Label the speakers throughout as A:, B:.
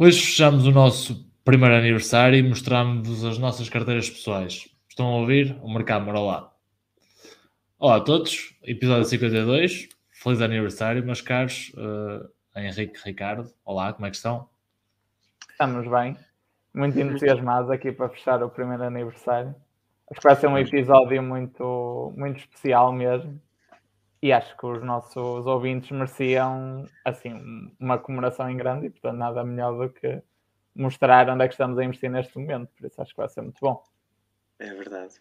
A: Hoje fechamos o nosso primeiro aniversário e mostramos as nossas carteiras pessoais. Estão a ouvir? O mercado mora lá. Olá a todos, episódio 52. Feliz aniversário, meus caros. Uh, Henrique Ricardo, olá, como é que estão?
B: Estamos bem, muito entusiasmados aqui para fechar o primeiro aniversário. Acho que vai ser um episódio muito, muito especial mesmo. E acho que os nossos ouvintes mereciam assim uma comemoração em grande e portanto nada melhor do que mostrar onde é que estamos a investir neste momento. Por isso acho que vai ser muito bom.
C: É verdade.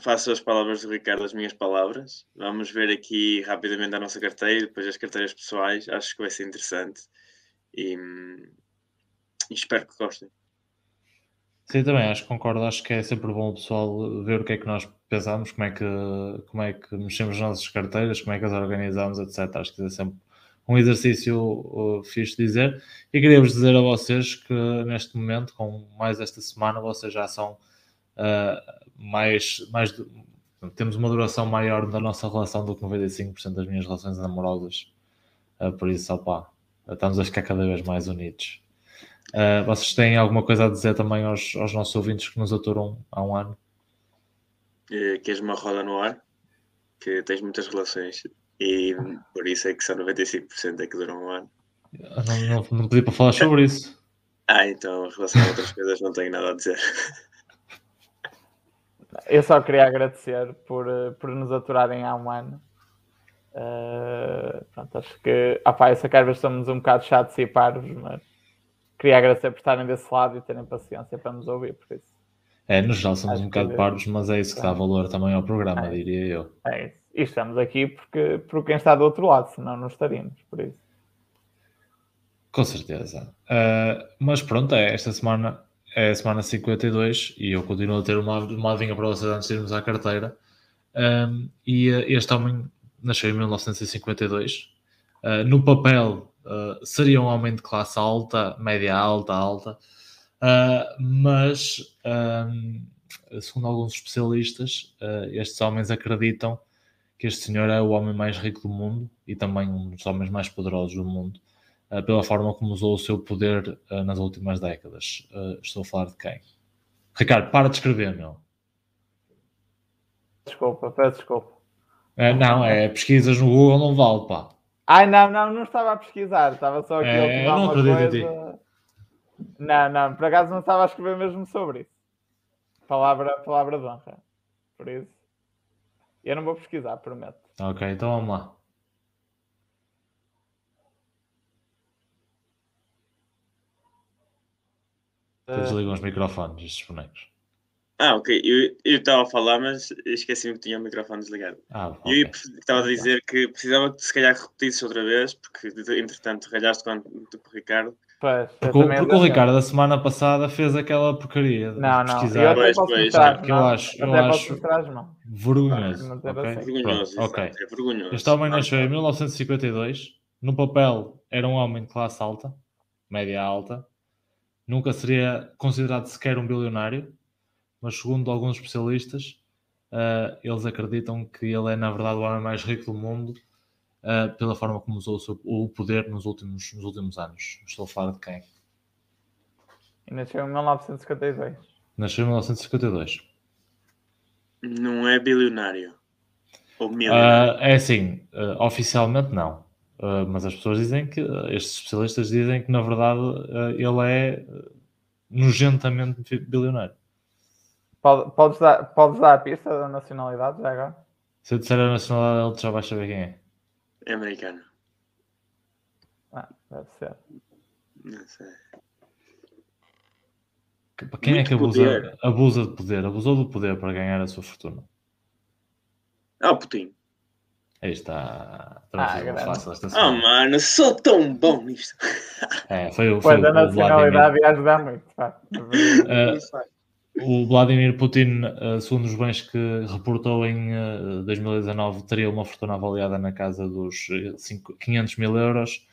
C: Faço as palavras do Ricardo as minhas palavras. Vamos ver aqui rapidamente a nossa carteira, depois as carteiras pessoais. Acho que vai ser interessante e, e espero que gostem.
A: Sim, também acho que concordo. Acho que é sempre bom o pessoal ver o que é que nós pensamos, como é que, como é que mexemos nas nossas carteiras, como é que as organizamos, etc. Acho que é sempre um exercício uh, fixe de dizer. E queria-vos dizer a vocês que neste momento, com mais esta semana, vocês já são uh, mais, mais. Temos uma duração maior da nossa relação do que 95% das minhas relações amorosas. Uh, por isso, opá, estamos a ficar cada vez mais unidos. Uh, vocês têm alguma coisa a dizer também aos, aos nossos ouvintes que nos aturam há um ano?
C: Uh, queres uma roda no ar? Que tens muitas relações e por isso é que só 95% é que duram um ano.
A: Não, não, não pedi para falar sobre isso.
C: Ah, então em relação a outras coisas não tenho nada a dizer.
B: Eu só queria agradecer por, por nos aturarem há um ano. Uh, pronto, acho que opa, eu só quero ver se somos um bocado chatos e parvos, mas queria agradecer por estarem desse lado e terem paciência para nos ouvir, por isso.
A: É, no geral somos Acho um bocado pardos, mas é isso que dá valor também ao programa, é. diria eu.
B: É isso. E estamos aqui porque, por quem está do outro lado, senão não estaríamos, por isso.
A: Com certeza. Uh, mas pronto, é, esta semana é a semana 52 e eu continuo a ter uma, uma adivinha para vocês antes de irmos à carteira. Um, e uh, este homem nasceu em 1952. Uh, no papel, uh, seria um homem de classe alta, média alta, alta, uh, mas, um, segundo alguns especialistas, estes homens acreditam que este senhor é o homem mais rico do mundo e também um dos homens mais poderosos do mundo, pela forma como usou o seu poder nas últimas décadas. estou a falar de quem? Ricardo, para de escrever, meu.
B: Desculpa, peço desculpa.
A: não, é pesquisas no Google não vale, pá.
B: Ai, não, não, não estava a pesquisar, estava só aqui é, a não acredito coisa. Não, não, por acaso não estava a escrever mesmo sobre isso. Palavra, palavra de honra. Por isso. Eu não vou pesquisar, prometo.
A: Ok, então vamos lá. Uh... Desligam os microfones, estes bonecos.
C: Ah, ok. Eu estava a falar, mas esqueci-me que tinha o microfone desligado. Ah, okay. Eu estava a dizer que precisava que se calhar repetisses outra vez, porque entretanto ralhaste com o Ricardo.
A: Pois, porque, o, porque o Ricardo a semana passada fez aquela porcaria de
B: não,
A: pesquisar.
B: Não, eu até posso mostrar,
A: que eu acho, eu acho vergonhoso.
C: Okay? É vergonhoso, okay. é vergonhoso.
A: Este homem nasceu em 1952. No papel era um homem de classe alta, média alta. Nunca seria considerado sequer um bilionário mas segundo alguns especialistas, uh, eles acreditam que ele é, na verdade, o homem mais rico do mundo uh, pela forma como usou o, seu, o poder nos últimos, nos últimos anos. Estou a falar de quem?
B: E nasceu em 1952.
A: Nasceu em 1952.
C: Não é bilionário. Ou milionário?
A: Uh, é assim, oficialmente não. mas as pessoas dizem que, estes especialistas dizem que, na verdade, ele é nojentamente bilionário.
B: Pode, podes, dar, podes dar a pista da nacionalidade já agora?
A: Se eu disser a nacionalidade, ele já vai saber quem é.
C: É americano.
B: Ah, deve ser.
C: Não sei.
A: Quem Muito é que abusa, abusa de poder? Abusou do poder para ganhar a sua fortuna?
C: Ah, o Putin.
A: Aí está.
B: Ah,
A: fácil
C: esta Oh, mano, sou tão bom nisto.
A: É, foi o. Foi
B: pois
A: o,
B: a nacionalidade ia ajudar muito. uh,
A: o Vladimir Putin, uh, segundo os bens que reportou em uh, eh, 2019, teria uma fortuna avaliada na casa dos 5, 500 mil euros,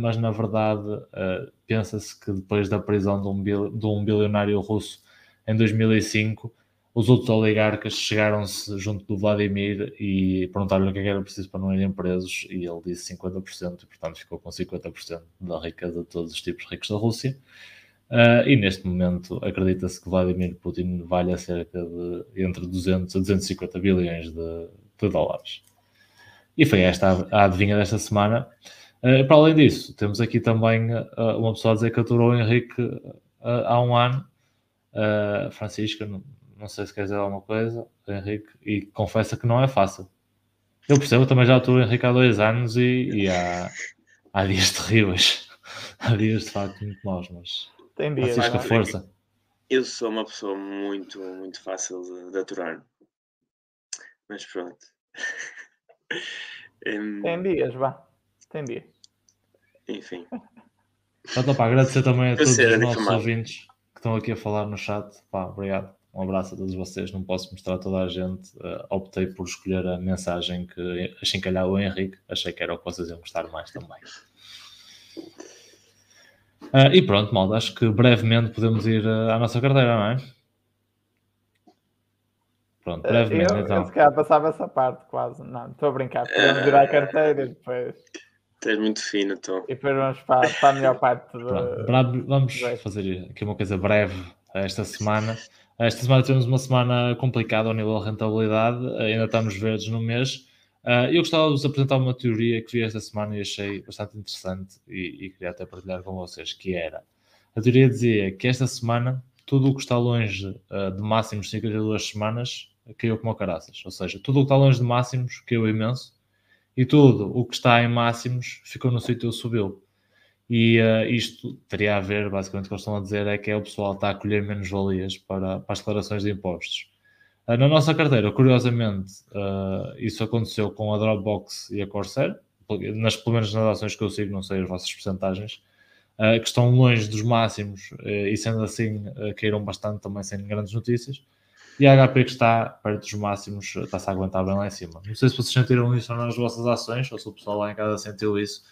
A: mas na verdade pensa-se que depois da prisão um, de um bilionário russo em 2005, os outros oligarcas chegaram-se junto do Vladimir e perguntaram-lhe o que é era preciso para não irem presos e ele disse 50% e portanto ficou com 50% da riqueza de todos os tipos ricos da Rússia. Uh, e neste momento acredita-se que Vladimir Putin valha cerca de entre 200 a 250 bilhões de, de dólares. E foi esta a, adivinha desta semana. Uh, para além disso, temos aqui também uh, uma pessoa a dizer que aturou o Henrique há um ano. Francisca, não, não, sei se quer dizer alguma coisa, Henrique, e confessa que não é fácil. Eu percebo, também já aturo o Henrique há dois anos e, e há, há dias terríveis. há dias de facto muito maus, mas
B: tem dias.
A: Francisca, força.
C: Eu sou uma pessoa muito, muito fácil de, de aturar. Mas pronto.
B: um... Tem dias, vá. Tem dias.
C: Enfim.
A: Então, pá, agradecer também a todos os nossos ouvintes que estão aqui a falar no chat. Pá, obrigado. Um abraço a todos vocês. Não posso mostrar a toda a gente. Uh, optei por escolher a mensagem que achincalhava o Henrique. Achei que era o que vocês iam gostar mais também. Uh, e pronto, malta, acho que brevemente podemos ir uh, à nossa carteira, não é?
B: Pronto, brevemente eu, então. Eu se calhar passava essa parte quase. Não, estou a brincar. Podemos ir à carteira e depois.
C: Estás muito fino, então.
B: E depois vamos para, para a melhor parte do.
A: Pronto, vamos fazer aqui uma coisa breve esta semana. Esta semana temos uma semana complicada ao nível de rentabilidade, ainda estamos verdes no mês. Uh, eu gostava de vos apresentar uma teoria que vi esta semana e achei bastante interessante e, e, queria até partilhar com vocês, que era, a teoria dizia que esta semana tudo o que está longe uh, de máximos de 52 semanas caiu como caraças, ou seja, tudo o que está longe de máximos caiu imenso e tudo o que está em máximos ficou no sítio e subiu. E uh, isto teria a ver, basicamente, o que eles estão a dizer é que é o pessoal está a colher menos valias para, para as declarações de impostos. Uh, na nossa carteira, curiosamente, uh, isso aconteceu com a Dropbox e a Corsair, nas, pelo menos nas ações que eu sigo, não sei as vossas porcentagens, que estão longe dos máximos e sendo assim caíram bastante também sem grandes notícias. E a HP que está perto dos máximos está-se a aguentar bem lá em cima. Não sei se vocês sentiram isso nas vossas ações ou se o pessoal lá em casa sentiu isso,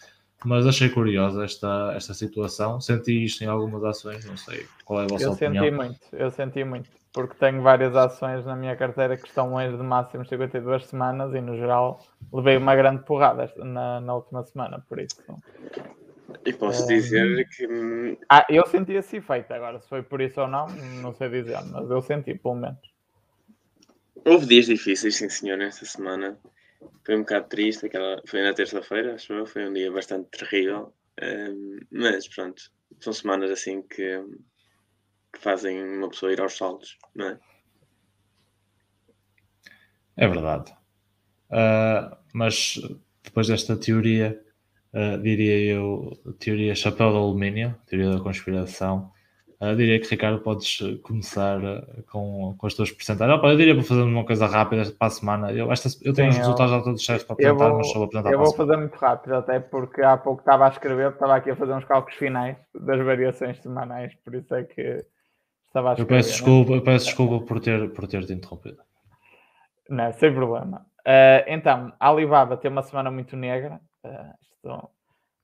A: mas achei curiosa esta, esta situação. Senti isto em algumas ações, não sei qual é a vossa
B: eu
A: opinião.
B: Eu senti muito, eu senti muito, porque tenho várias ações na minha carteira que estão longe de máximos 52 semanas e no geral levei uma grande porrada na, na última semana, por isso.
C: E posso dizer que.
B: Ah, eu senti esse efeito agora, se foi por isso ou não, não sei dizer, mas eu senti pelo menos.
C: Houve dias difíceis, sim senhor, nesta semana. Foi um bocado triste, aquela... foi na terça-feira, acho eu, foi um dia bastante terrível. Um, mas pronto, são semanas assim que, que, fazem uma pessoa ir aos saltos, não é?
A: É verdade. Uh, mas depois desta teoria, uh, diria eu, teoria chapéu de alumínio, teoria da conspiração, Uh, diria que, Ricardo, podes começar com, com as tuas porcentagens. eu diria para fazer uma coisa rápida para a semana. Eu, esta, eu tenho Sim, os resultados já todos cheios para apresentar, vou, mas só vou apresentar
B: Eu vou fazer muito rápido, até porque há pouco estava a escrever, estava aqui a fazer uns cálculos finais das variações semanais, por isso é que estava a escrever.
A: Eu peço desculpa, eu peço desculpa por, ter, por ter te interrompido.
B: Não, sem problema. Uh, então, a Alibaba tem uma semana muito negra. Estou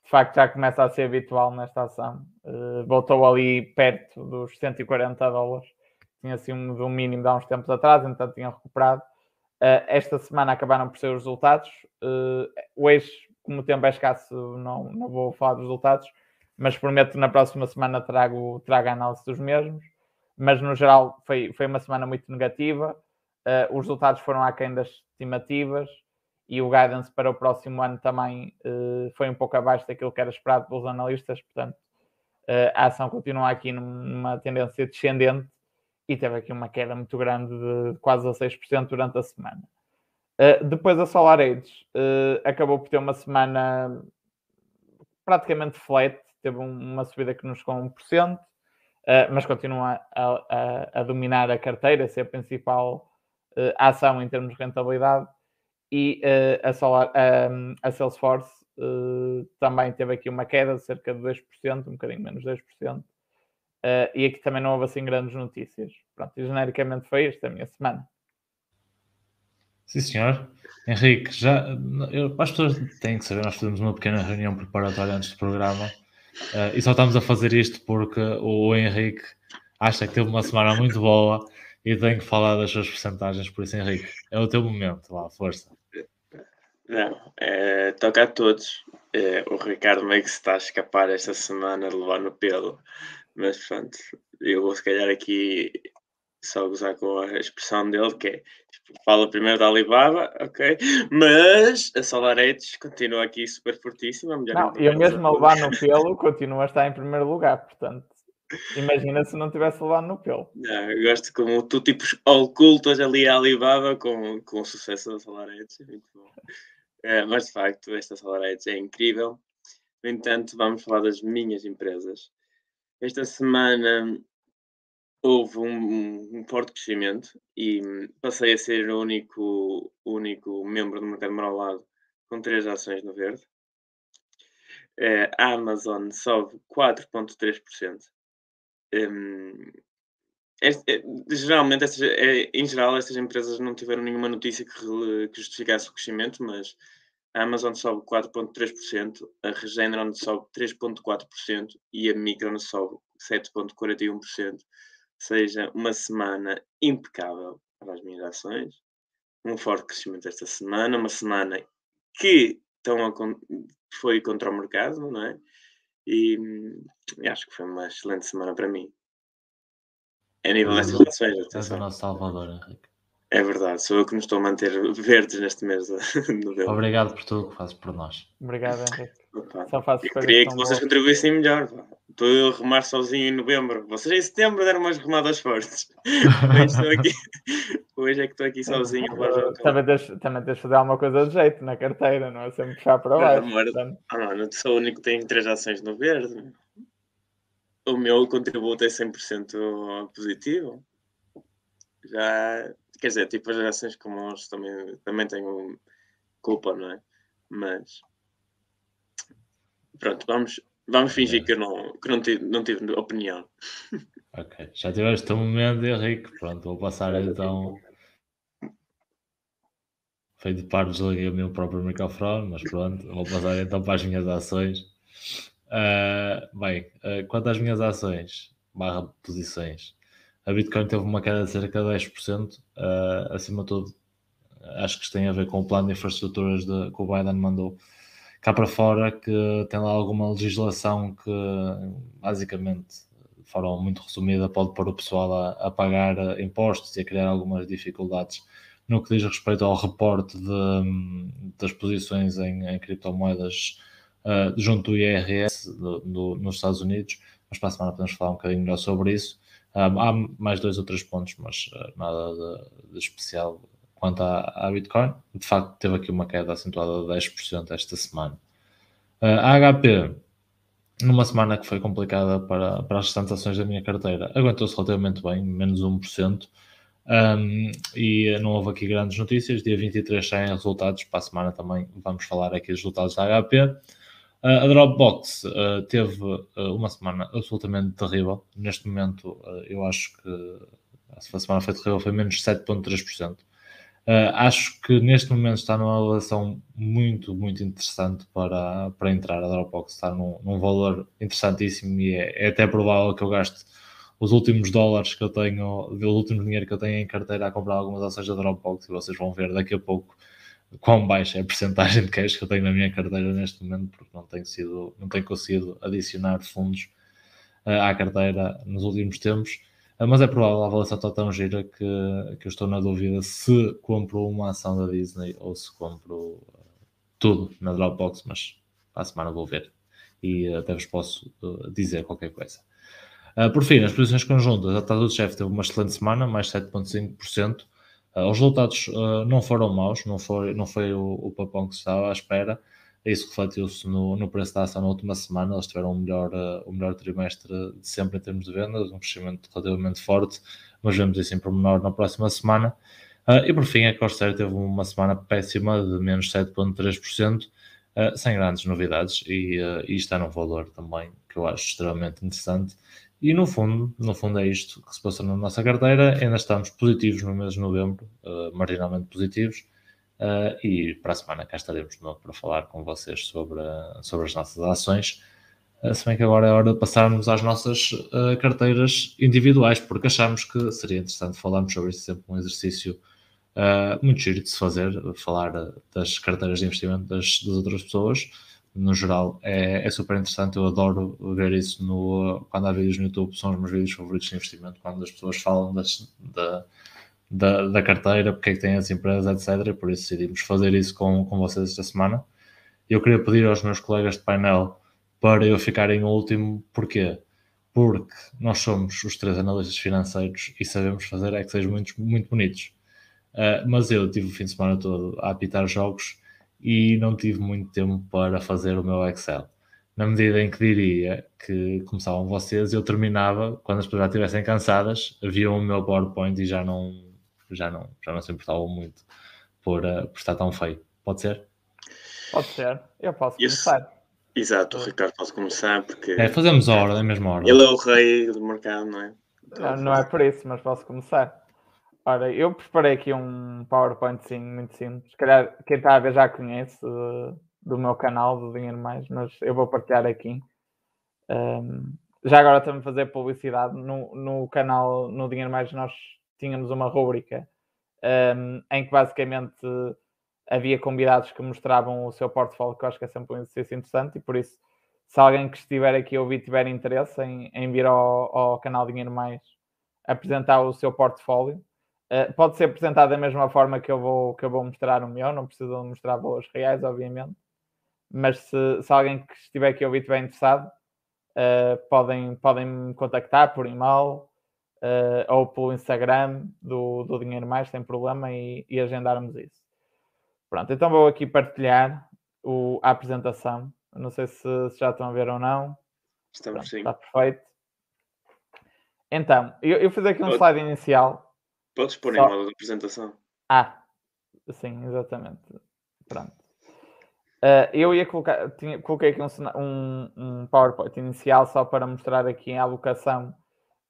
B: de facto já começa a ser habitual nesta ação. Uh, voltou ali perto dos 140 dólares. Tinha assim um, um mínimo de há uns tempos atrás, então tinha recuperado. Uh, esta semana acabaram por ser os resultados. Uh, hoje, como o tempo é escasso, não, não vou falar dos resultados, mas prometo na próxima semana trago, trago a análise dos mesmos mas no geral foi, foi uma semana muito negativa. Uh, os resultados foram aquém das estimativas e o guidance para o próximo ano também uh, foi um pouco abaixo daquilo que era esperado pelos analistas, portanto, uh, a ação continua aqui numa tendência descendente e teve aqui uma queda muito grande de quase 16% durante a semana. depois a SolarAge acabou por ter uma semana praticamente flat, teve um, uma subida que nos com 1%, uh, mas continua a, a, a, dominar a carteira, ser a principal uh, ação em termos de rentabilidade. E ah, a, Solar, a Salesforce também teve aqui uma queda de cerca de 2%, um bocadinho menos de 2%. e aqui também não houve assim grandes notícias. Pronto, e genericamente foi esta a minha semana.
A: Sim, senhor. Henrique, já, eu, as pessoas têm que saber, nós fizemos uma pequena reunião preparatória antes do programa e só estamos a fazer isto porque o Henrique acha que teve uma semana muito boa e tenho que falar das suas porcentagens, por isso, Henrique, é o teu momento, lá, força.
C: Não, é, toca a todos. É, o Ricardo meio que se está a escapar esta semana de levar no pelo, mas pronto, eu vou se calhar aqui só gozar com a expressão dele, que é fala primeiro da Alibaba, ok, mas a SolarEdge continua aqui super fortíssima.
B: Não, eu mesmo a levar no pelo continuo a estar em primeiro lugar, portanto. Imagina se não tivesse levado no pelo.
C: Não, eu gosto como tu tipos ocultas ali a Alibaba com, com o sucesso da SolarEdge. É muito bom. É, mas de facto, esta SolarEdge é incrível. No entanto, vamos falar das minhas empresas. Esta semana houve um, um, forte crescimento e passei a ser o único, único membro do mercado marolado com três ações no verde. É, a Amazon sobe 4,3%. Um, este, é, geralmente, estas, é, em geral, estas empresas não tiveram nenhuma notícia que, que justificasse o crescimento, mas a Amazon sobe 4,3%, a Regeneron sobe 3,4% e a Micron sobe 7,41% seja uma semana impecável para as minhas ações, um forte crescimento esta semana, uma semana que estão a, foi contra o mercado, não é? E, e, acho que foi uma excelente semana para mim. É a nível destas ações.
A: És o nosso salvador, Henrique.
C: É verdade, sou eu que me estou a manter verdes neste mês de novembro.
A: Obrigado por tudo que fazes por nós.
B: Obrigado, Henrique.
C: Opa, Só faço eu queria que vocês contribuíssem melhor. Estou eu a remar sozinho em novembro. Vocês em setembro deram umas remadas fortes. Hoje, estou aqui... Hoje é que estou aqui sozinho.
B: Também deixo, também deixo fazer alguma coisa de jeito na carteira, não é sempre puxar para baixo.
C: Amor, ah, mano, sou o único que tem três ações no verde. O meu contributo é 100% positivo. Já Quer dizer, tipo, as gerações comuns também, também têm culpa, não é? Mas pronto, vamos, vamos fingir que eu não, que não, tive, não tive opinião.
A: Ok, já tiveste um momento, Henrique. Pronto, vou passar então. Foi de par, desliguei o meu próprio microfone, mas pronto, vou passar então para as minhas ações. Uh, bem, uh, quanto às minhas ações, barra posições, a Bitcoin teve uma queda de cerca de 10%, uh, eh, acima de tudo, acho que isto tem a ver com o plano de infraestruturas de, que o Biden mandou cá para fora, que tem lá alguma legislação que, basicamente, de forma muito resumida, pode pôr o pessoal a, a pagar eh, impostos e a criar algumas dificuldades no que diz respeito ao reporte de, das posições em, em criptomoedas uh, junto do IRS do, do, nos Estados Unidos, mas para a semana podemos falar um bocadinho melhor sobre isso. Um, há mais dois ou três pontos, mas uh, nada de, de, especial quanto à, à, Bitcoin. De facto, teve aqui uma queda acentuada de 10% esta semana. Uh, a HP, numa semana que foi complicada para, para as restantes ações da minha carteira, aguentou-se relativamente bem, menos 1%. Um, e não houve aqui grandes notícias. Dia 23 saem resultados. Para a semana também vamos falar aqui dos resultados da HP. A Dropbox uh, teve uh, uma semana absolutamente terrível. Neste momento, eu acho que a semana foi terrível, foi menos 7,3%. Acho que neste momento está numa relação muito, muito interessante para, para entrar. A Dropbox está num, num valor interessantíssimo e é, é, até provável que eu gaste os últimos dólares que eu tenho, o último dinheiro que eu tenho em carteira a comprar algumas ações da Dropbox e vocês vão ver daqui a pouco quão baixa é a porcentagem de cash que eu tenho na minha carteira neste momento, porque não tenho, sido, não tenho conseguido adicionar fundos uh, à carteira nos últimos tempos. Uh, mas é provável, a avaliação está tão gira que, que eu estou na dúvida se compro uma ação da Disney ou se compro uh, tudo na Dropbox, mas a semana vou ver e até vos posso dizer qualquer coisa. por fim, as posições conjuntas, a Tata do Chefe teve uma excelente semana, mais 7,5%. Uh, os resultados não foram maus, não foi, não foi o, o papão que estava à espera. Isso refletiu-se no, no preço da ação na última semana. Eles tiveram o melhor, uh, o melhor trimestre de sempre em termos de vendas, um crescimento relativamente forte, mas vemos isso em pormenor na próxima semana. e por fim, a Corsair teve uma semana péssima de menos 7,3%, sem grandes novidades, e, e está num valor também que eu acho extremamente interessante e no fundo, no fundo é isto que se passa na nossa carteira. Ainda estamos positivos no mês de novembro, uh, marginalmente positivos. Uh, e para a semana cá estaremos de novo para falar com vocês sobre, sobre as nossas ações. se bem que agora é hora de passarmos às nossas uh, carteiras individuais, porque achamos que seria interessante falarmos sobre isso, sempre um exercício uh, muito giro de se fazer, falar das carteiras de investimento das, das outras pessoas. No geral, é, é, super interessante. Eu adoro ver isso no, quando há vídeos no YouTube, são os meus vídeos favoritos de investimento, quando as pessoas falam das, da, da, da, carteira, porque é que têm as empresas, etc. Por isso decidimos fazer isso com, com vocês esta semana. Eu queria pedir aos meus colegas de painel para eu ficar em último, porquê? Porque nós somos os três analistas financeiros e sabemos fazer Excel muito, muito bonitos. Uh, mas eu tive o fim de semana todo a apitar jogos e não tive muito tempo para fazer o meu Excel. Na medida em que diria que começavam vocês, eu terminava, quando as pessoas já estivessem cansadas, viam o meu PowerPoint e já não, já não, já não se importavam muito por, uh, por estar tão feio. Pode ser?
B: Pode ser. Eu posso começar.
C: Exato, o Ricardo pode começar porque.
A: É, fazemos a hora, a mesma hora.
C: Ele é o rei do mercado, não é?
B: Não, não é por isso, mas posso começar. Ora, eu preparei aqui um PowerPoint sim, muito simples. Se calhar quem está a ver já conhece uh, do meu canal do Dinheiro Mais, mas eu vou partilhar aqui. Um, já agora estamos a fazer publicidade. No, no canal No Dinheiro Mais nós tínhamos uma rúbrica um, em que basicamente havia convidados que mostravam o seu portfólio, que eu acho que é sempre um exercício interessante, e por isso, se alguém que estiver aqui a ouvir tiver interesse em, em vir ao, ao canal Dinheiro Mais apresentar o seu portfólio, Uh, pode ser apresentado da mesma forma que eu vou, que eu vou mostrar o meu, não preciso mostrar valores reais, obviamente. Mas se, se alguém que estiver aqui ouvir estiver interessado, uh, podem, podem me contactar por e-mail uh, ou pelo Instagram do, do Dinheiro Mais, sem problema, e, e agendarmos isso. Pronto, então vou aqui partilhar o, a apresentação. Não sei se, se, já estão a ver ou não.
C: Estamos Pronto, sim.
B: Está perfeito. Então, eu, eu fiz aqui um slide inicial
C: Podes pôr Só... em modo de apresentação.
B: Ah, sim, exatamente. Pronto. Uh, eu ia colocar, tinha, coloquei aqui um, um, um, PowerPoint inicial só para mostrar aqui a alocação.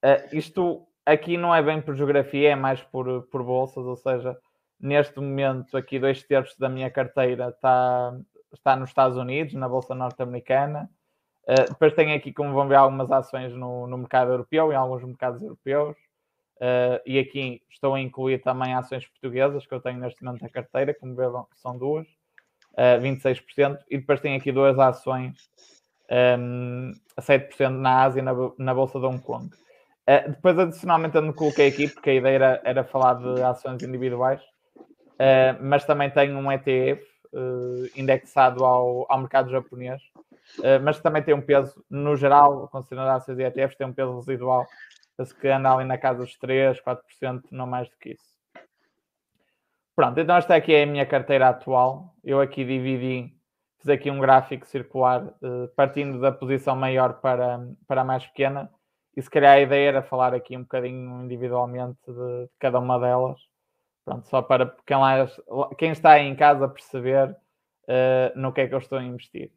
B: Uh, isto aqui não é bem por geografia, é mais por, por bolsas, ou seja, neste momento aqui dois terços da minha carteira está, está nos Estados Unidos, na Bolsa Norte-Americana. Uh, depois tenho aqui, como vão ver, algumas ações no, no mercado europeu, em alguns mercados europeus. Uh, e aqui estou a incluir também ações portuguesas que eu tenho neste momento na carteira, como vêem, são duas, uh, 26%, e depois tenho aqui duas ações um, a 7% na Ásia e na, na Bolsa de Hong Kong. Uh, depois, adicionalmente, eu não coloquei aqui, porque a ideia era, era falar de ações individuais, uh, mas também tenho um ETF uh, indexado ao, ao mercado japonês, mas também tem um peso, no geral, considerando ações e ETFs, tem um peso residual que anda ali na casa dos 3, 4%, não mais do que isso. Pronto, então esta aqui é a minha carteira atual. Eu aqui dividi, fiz aqui um gráfico circular, eh, partindo da posição maior para, para a mais pequena. E se calhar a ideia era falar aqui um bocadinho individualmente de, cada uma delas. Pronto, só para quem, lá, quem está em casa perceber uh, no que é que eu estou a investir.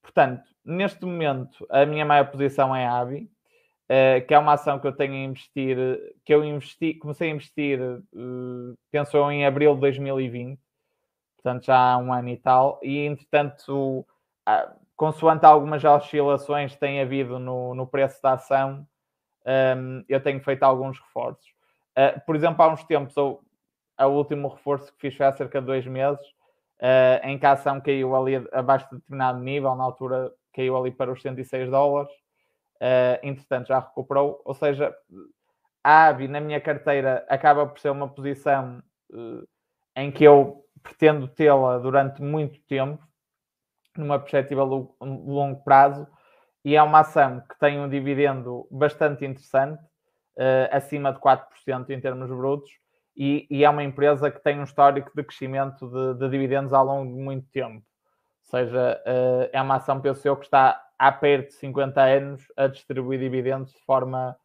B: Portanto, neste momento, a minha maior posição é a ABI, Uh, que é uma ação que eu tenho a investir, que eu investi, comecei a investir, uh, em abril de 2020, portanto já há um ano e tal, e entretanto, uh, consoante algumas oscilações tem havido no, no preço da ação, um, eu tenho feito alguns reforços. Uh, por exemplo, há uns tempos, eu, o último reforço que fiz foi há cerca de dois meses, em que a ação caiu ali abaixo de determinado nível, na altura caiu ali para os 106 dólares, uh, entretanto já recuperou, ou seja, a ABI na minha carteira acaba por ser uma posição uh, em que eu pretendo tê-la durante muito tempo, numa perspectiva de longo prazo, e é uma ação que tem um dividendo bastante interessante, uh, acima de 4% em termos brutos, e, e, é uma empresa que tem um histórico de crescimento de, de dividendos ao longo de muito tempo. Ou seja, uh, é uma ação, penso eu, que está há perto de 50 anos a distribuir dividendos de forma,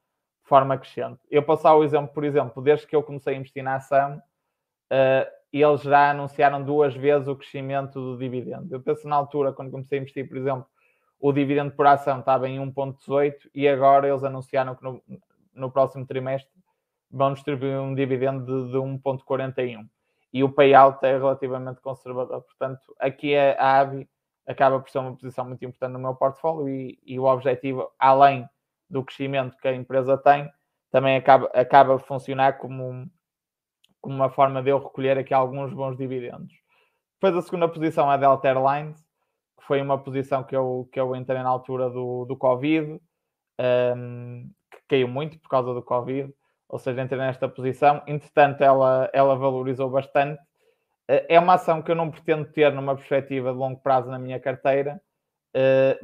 B: de forma crescente. Eu posso dar o exemplo, por exemplo, desde que eu comecei a investir na ação, uh, eles já anunciaram duas vezes o crescimento do dividendo. Eu penso na altura, quando comecei a investir, por exemplo, o dividendo por ação estava em 1,18 e agora eles anunciaram que no, no próximo trimestre vão distribuir um dividendo de, de 1,41 e o payout é relativamente conservador. Portanto, aqui a ABI acaba por ser uma posição muito importante no meu portfólio e, e o objetivo, além do crescimento que a empresa tem, também acaba, acaba a funcionar como, como uma forma de eu recolher aqui alguns bons dividendos. Depois a segunda posição é a Delta Airlines, que foi uma posição que eu, que eu entrei na altura do, do Covid, um, que caiu muito por causa do Covid, ou seja, entrei nesta posição. Entretanto, ela, ela valorizou bastante. É uma ação que eu não pretendo ter numa perspectiva de longo prazo na minha carteira,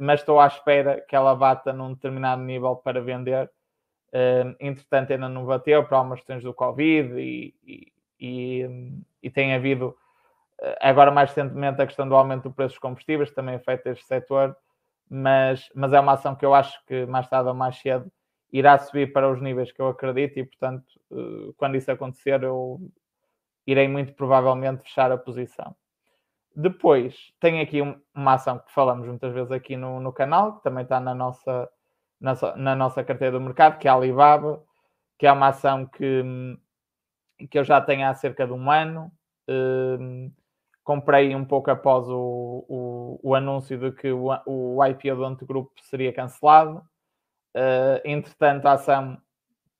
B: mas estou à espera que ela bata num determinado nível para vender entretanto, ainda não bateu para algumas questões do Covid e, e, e, e, tem havido eh, agora mais recentemente a questão do aumento do preço dos combustíveis, também afeta este setor, mas, mas é uma ação que eu acho que mais tarde ou mais cedo irá subir para os níveis que eu acredito e, portanto, eh, quando isso acontecer, eu irei muito provavelmente fechar a posição. Depois, tem aqui uma ação que falamos muitas vezes aqui no, no canal, que também está na nossa, na, na, nossa carteira do mercado, que é a Alibaba, que é uma ação que, que eu já tenho há cerca de um ano. Um, comprei um pouco após o, o, o anúncio de que o, o IPO do Antegrupo seria cancelado. Uh, entretanto, a ação,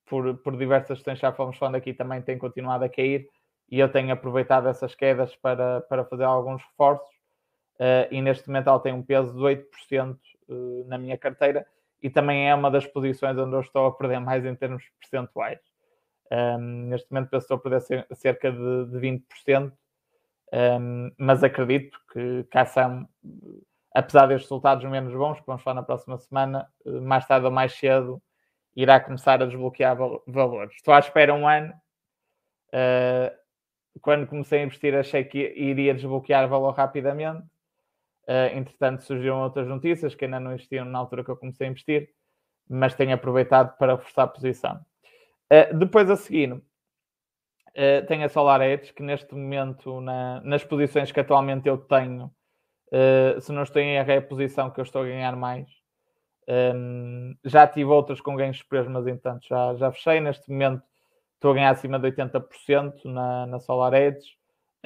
B: por, por diversas questões já fomos falando aqui, também tem continuado a cair e eu tenho aproveitado essas quedas para, para fazer alguns reforços. Uh, e neste momento ela tem um peso de 8% uh, na minha carteira e também é uma das posições onde eu estou a perder mais em termos percentuais. Um, neste momento penso que estou a perder cerca de, de 20%, um, mas acredito que, ação, apesar destes resultados menos bons, que vamos falar na próxima semana, mais tarde ou mais cedo irá começar a desbloquear valores. Estou à espera um ano. Uh, quando comecei a investir achei que iria desbloquear valor rapidamente Uh, entretanto, surgiram outras notícias que ainda não existiam na altura que eu comecei a investir, mas tenho aproveitado para forçar a posição. Uh, depois a seguir, uh, tenho a Solar Edge, que neste momento, na, nas posições que atualmente eu tenho, se não estou em erro, é a posição que eu estou a ganhar mais. Um, já tive outras com ganhos superiores, mas entanto já, já fechei. Neste momento estou a ganhar acima de 80% na, na Solar Edge.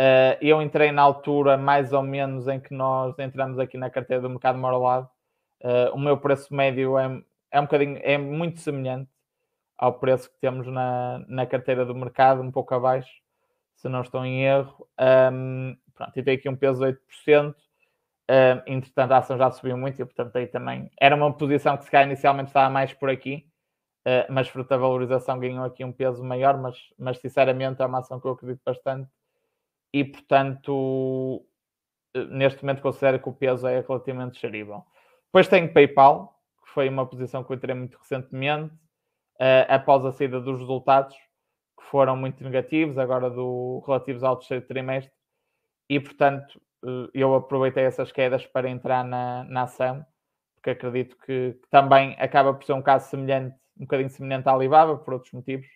B: Uh, eu entrei na altura mais ou menos em que nós entramos aqui na carteira do mercado Morlado. Uh, o meu preço médio é, é um bocadinho, é muito semelhante ao preço que temos na, na carteira do mercado, um pouco abaixo, se não estou em erro. Um, pronto, e tem aqui um peso de 8%. Uh, entretanto, a ação já subiu muito e, portanto, aí também era uma posição que se calhar inicialmente estava mais por aqui, uh, mas fruto da valorização ganhou aqui um peso maior, mas, mas sinceramente é uma ação que eu acredito bastante e, portanto, eh, neste momento considero que o peso é relativamente gerível. Depois tenho PayPal, que foi uma posição que eu entrei muito recentemente, uh, após a saída dos resultados, que foram muito negativos, agora do, relativos ao terceiro trimestre, e, portanto, uh, eu aproveitei essas quedas para entrar na, na ação, porque acredito que, que, também acaba por ser um caso semelhante, um bocadinho semelhante à Alibaba, por outros motivos,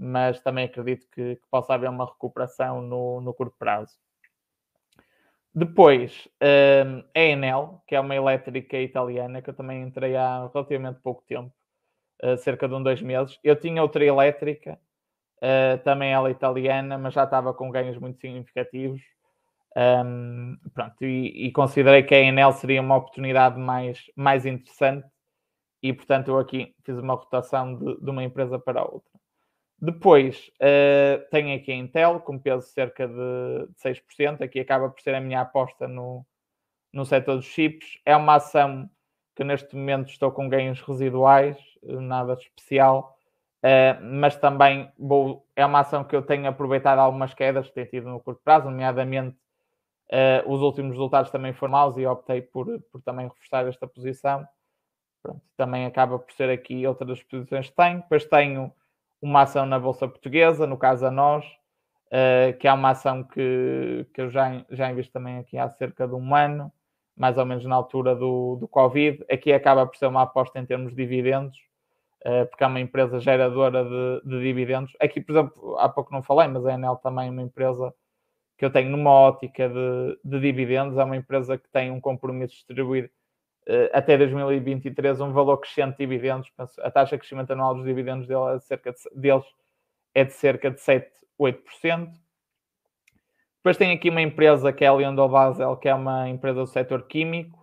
B: mas também acredito que, que possa haver uma recuperação no, no curto prazo. Depois, um, a Enel, que é uma elétrica italiana, que eu também entrei há relativamente pouco tempo, uh, cerca de um, dois meses. Eu tinha outra elétrica, uh, também ela italiana, mas já estava com ganhos muito significativos. Um, pronto, e, e, considerei que a Enel seria uma oportunidade mais, mais interessante e, portanto, eu aqui fiz uma rotação de, de uma empresa para outra. Depois uh, tenho aqui a Intel, com peso cerca de, de 6%. Aqui acaba por ser a minha aposta no, no setor dos chips. É uma ação que neste momento estou com ganhos residuais, nada especial, uh, mas também vou, é uma ação que eu tenho aproveitado algumas quedas que tenho tido no curto prazo, nomeadamente uh, os últimos resultados também foram maus e optei por, por também reforçar esta posição. Pronto, também acaba por ser aqui outra das posições que tenho. Depois tenho uma ação na Bolsa Portuguesa, no caso a nós, uh, que é uma ação que, que eu já, já invisto também aqui há cerca de um ano, mais ou menos na altura do, do Covid. Aqui acaba por ser uma aposta em termos de dividendos, uh, porque é uma empresa geradora de, de, dividendos. Aqui, por exemplo, há pouco não falei, mas a Enel também é uma empresa que eu tenho numa ótica de, de dividendos, é uma empresa que tem um compromisso de distribuir até 2023 um valor crescente de dividendos. A taxa de crescimento anual dos dividendos dele é de cerca de, deles é de cerca de 7, 8%. Depois tem aqui uma empresa que é a Leandro Basel, que é uma empresa do setor químico,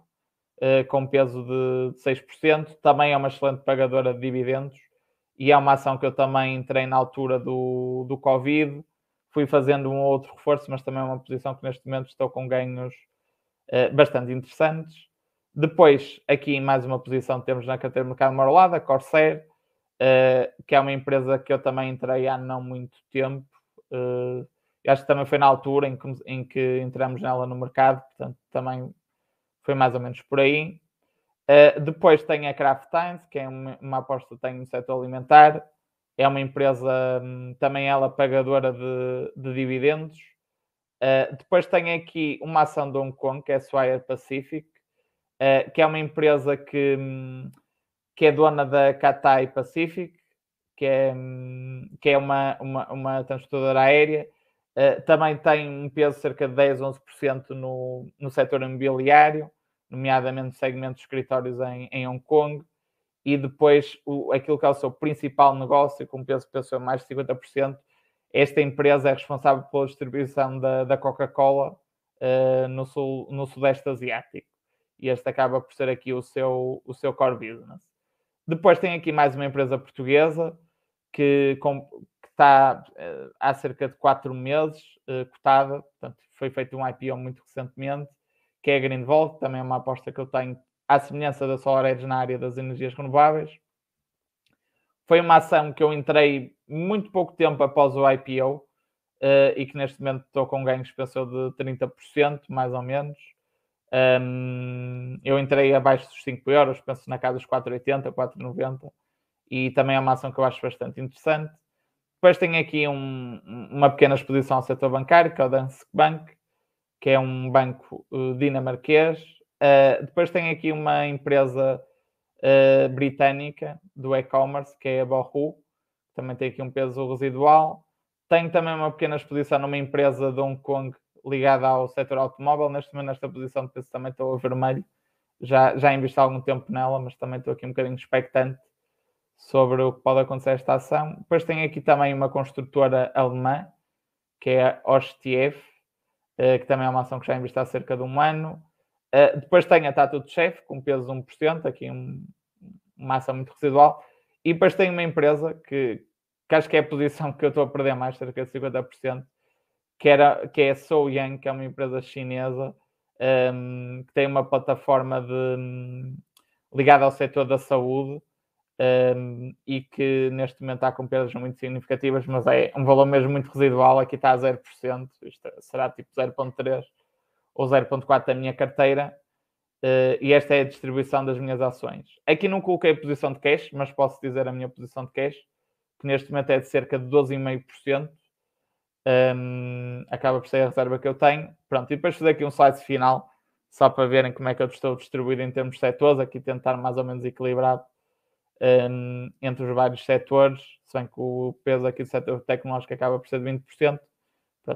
B: uh, com peso de 6%. Também é uma excelente pagadora de dividendos e é uma ação que eu também entrei na altura do, do Covid. Fui fazendo um outro reforço, mas também é uma posição que neste momento estou com ganhos uh, bastante interessantes. Depois, aqui mais uma posição temos na carteira de mercado Morolada, Corsair, uh, que é uma empresa que eu também entrei há não muito tempo. Uh, acho que também foi na altura em que, em que entramos nela no mercado, portanto, também foi mais ou menos por aí. Uh, depois tem a Kraft Times, que é uma, uma aposta que tem no setor alimentar. É uma empresa, um, também ela pagadora de, de dividendos. Uh, depois tem aqui uma ação de Hong Kong, que é a Swire Pacific, uh, que é uma empresa que, que é dona da Cathay Pacific, que é, que é uma, uma, uma transportadora aérea. Uh, também tem um peso de cerca de 10, 11% no, no setor imobiliário, nomeadamente no segmento de escritórios em, em Hong Kong. E depois o, aquilo que é o seu principal negócio, com peso de mais de 50%, esta empresa é responsável pela distribuição da, da Coca-Cola uh, no, sul, no Sudeste Asiático. E este acaba por ser aqui o seu, o seu core business. Depois tem aqui mais uma empresa portuguesa que, com, que está uh, há cerca de quatro meses uh, cotada, portanto, foi feito um IPO muito recentemente, que é a Greenvolt, também é uma aposta que eu tenho à semelhança da SolarEdge na área das energias renováveis. Foi uma ação que eu entrei muito pouco tempo após o IPO uh, e que neste momento estou com ganhos, pensou de 30%, mais ou menos. Um, eu entrei abaixo dos 5 euros, penso na casa dos 4,80, 4,90 e também é uma ação que eu acho bastante interessante. Depois tenho aqui um, uma pequena exposição ao setor bancário, que é o Danske Bank, que é um banco uh, dinamarquês. Uh, depois tenho aqui uma empresa uh, britânica do e-commerce, que é a Bohu, também tem aqui um peso residual. Tenho também uma pequena exposição numa empresa de Hong Kong ligada ao setor automóvel. Neste momento, nesta posição de peso, também estou a vermelho. Já, já investi algum tempo nela, mas também estou aqui um bocadinho expectante sobre o que pode acontecer esta ação. Depois tem aqui também uma construtora alemã, que é a Ostiev, eh, que também é uma ação que já investi há cerca de um ano. Eh, depois tem a Tattoo de Chef, com peso de 1%, aqui um, uma ação muito residual. E depois tem uma empresa que, que acho que é a posição que eu estou a perder mais, cerca de 50%, que, era, que é a So Young, que é uma empresa chinesa, um, que tem uma plataforma de, um, ligada ao setor da saúde um, e que neste momento está com perdas muito significativas, mas é um valor mesmo muito residual, aqui está a 0%, isto será tipo 0.3 ou 0.4 da minha carteira, uh, e esta é a distribuição das minhas ações. Aqui não coloquei a posição de cash, mas posso dizer a minha posição de cash, que neste momento é de cerca de 12,5%, um, acaba por ser a reserva que eu tenho. Pronto, e depois fazer aqui um slide final, só para verem como é que eu estou distribuído em termos de setores, aqui tentar mais ou menos equilibrado um, entre os vários setores, se bem que o peso aqui do setor tecnológico acaba por ser de 20%,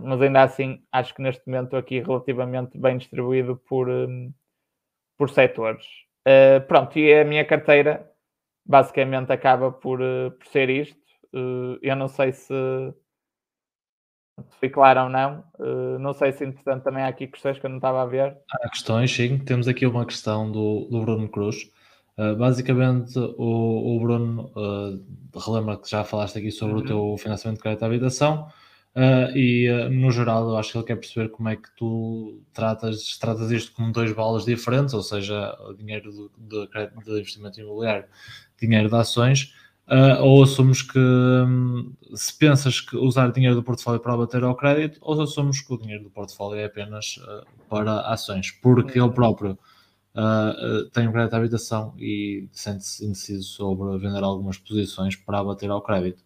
B: mas ainda assim acho que neste momento estou aqui relativamente bem distribuído por, um, por setores. Uh, pronto, e a minha carteira basicamente acaba por, uh, por ser isto. Uh, eu não sei se foi claro ou não. não sei se, entretanto, também há aqui questões que eu não estava a ver.
A: Há questões, sim. Temos aqui uma questão do, do Bruno Cruz Uh, basicamente, o, o Bruno uh, relembra que já falaste aqui sobre uhum. o teu financiamento de crédito à habitação uh, e, no geral, eu acho que ele quer perceber como é que tu tratas, tratas isto como dois balas diferentes, ou seja, dinheiro de, de, de investimento imobiliário, dinheiro de ações, ou assumes que um, se pensas que usar dinheiro do portfólio para bater ao crédito, ou assumes que o dinheiro do portfólio é apenas para ações, porque ele próprio uh, tem um crédito à habitação e sente-se indeciso sobre vender algumas posições para abater ao crédito.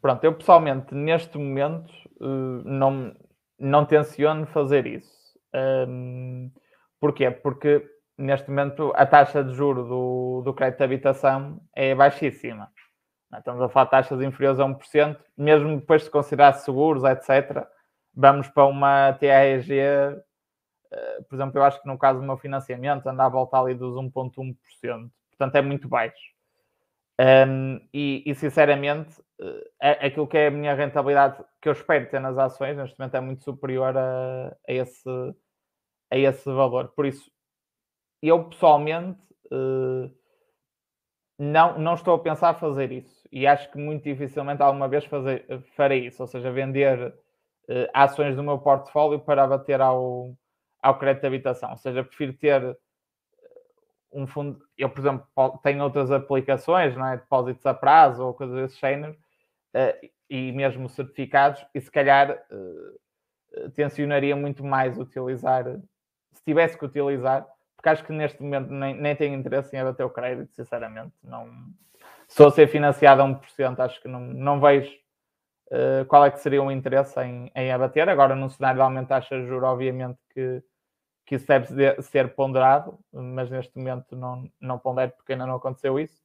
B: Pronto, eu pessoalmente neste momento uh, não, não tenciono fazer isso. Um, porquê? Porque neste momento a taxa de juro do, do crédito de habitação é baixíssima. Estamos a falar de taxas inferiores a 1%, mesmo depois de considerar seguros, etc. Vamos para uma TAEG eh, por exemplo, eu acho que no caso do meu financiamento anda à volta ali dos 1,1%, portanto é muito baixo. Um, e, e, sinceramente, é, aquilo que é a minha rentabilidade que eu espero ter nas ações, neste momento é muito superior a, a esse, a esse valor. Por isso, eu pessoalmente uh, não, não estou a pensar fazer isso e acho que muito dificilmente alguma vez fazer, farei isso, ou seja, vender uh, ações do meu portfólio para bater ao, ao crédito de habitação. Ou seja, prefiro ter um fundo. Eu, por exemplo, tenho outras aplicações, não é? depósitos a prazo ou coisas desse género, e mesmo certificados, e se calhar tensionaria muito mais utilizar, se tivesse que utilizar, porque acho que neste momento nem, nem tenho interesse em abater o crédito, sinceramente. Não, se a ser financiado a 1%, acho que não, não vejo uh, qual é que seria o interesse em, em abater. Agora, num cenário de aumento de taxa de juros, obviamente que, que isso deve ser ponderado, mas neste momento não, não pondero porque ainda não aconteceu isso.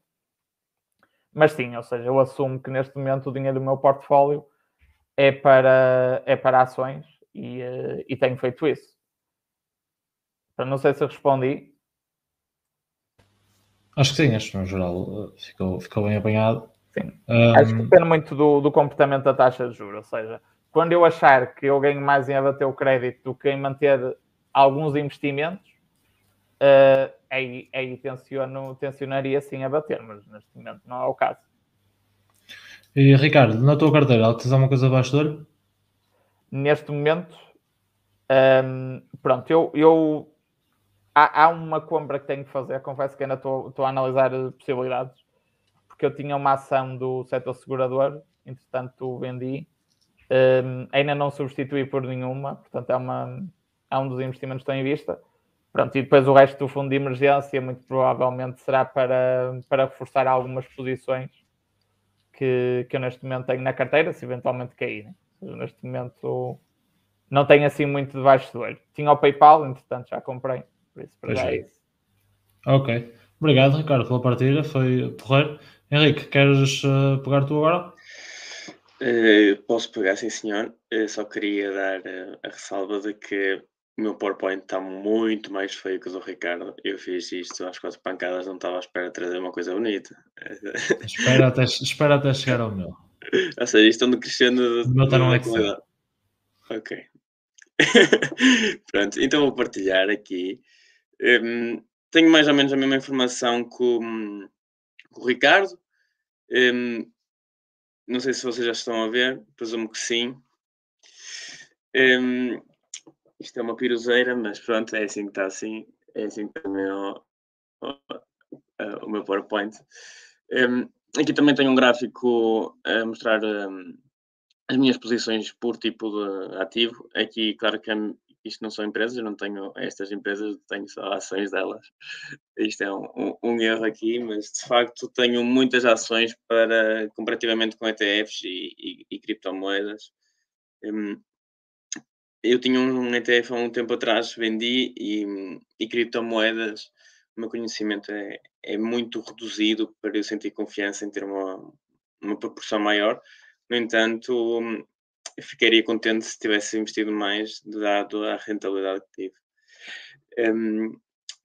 B: Mas sim, ou seja, eu assumo que neste momento o dinheiro do meu portfólio é para, é para ações e, uh, e tenho feito isso. Então, não sei se respondi.
A: Acho que sim, acho que no geral eh, ficou, ficou bem apanhado.
B: Sim. Um... Acho que depende muito do, do comportamento da taxa de juros. Ou seja, quando eu achar que eu ganho mais em abater o crédito do que em manter alguns investimentos, uh, aí, aí tenciono, tensionaria sim a bater, mas neste momento não é o caso.
A: E Ricardo, na tua carteira, tens alguma coisa abaixo do olho?
B: Neste momento, um, pronto, eu, eu há, há, uma compra que tenho que fazer, confesso que ainda estou, a analisar possibilidades, porque eu tinha uma ação do setor segurador, entretanto vendi, um, ainda não substituí por nenhuma, portanto é, uma, é um dos investimentos que estou em vista Pronto, e depois o resto do fundo de emergência muito provavelmente será para, para reforçar algumas posições que, que eu neste momento tenho na carteira, se eventualmente cair. Né? Neste momento não tenho assim muito debaixo do olho. Tinha o PayPal, entretanto já comprei. Por isso, para já é, é isso.
A: Ok. Obrigado, Ricardo, pela partida. Foi porreiro. Henrique, queres uh, pegar tu agora?
C: Uh, posso pegar, sim, senhor. Uh, só queria dar a ressalva de que o meu PowerPoint está muito mais feio que o do Ricardo. Eu fiz isto às quatro pancadas, não estava à espera de trazer uma coisa bonita.
A: espera, até, espera até chegar ao meu.
C: Ou seja, isto anda crescendo
A: de, o meu está no Excel.
C: Ok. Pronto, então vou partilhar aqui. Um, tenho mais ou menos a mesma informação com, com o Ricardo. Um, não sei se vocês já estão a ver, presumo que sim. Um, isto é uma piruzeira, mas pronto, é assim que está assim. É assim que está o meu, o, meu PowerPoint. Um, aqui também tenho um gráfico a mostrar um, as minhas posições por tipo de ativo. Aqui, claro que isto não são empresas, eu não tenho estas empresas, tenho só ações delas. Isto é um, um, um, erro aqui, mas de facto tenho muitas ações para comparativamente com ETFs e, e, e criptomoedas. Um, eu tinha um ETF há um tempo atrás, vendi e, e criptomoedas, o meu conhecimento é, é muito reduzido para eu sentir confiança em ter uma, uma proporção maior. No entanto, ficaria contente se tivesse investido mais, dado a rentabilidade que tive. Um,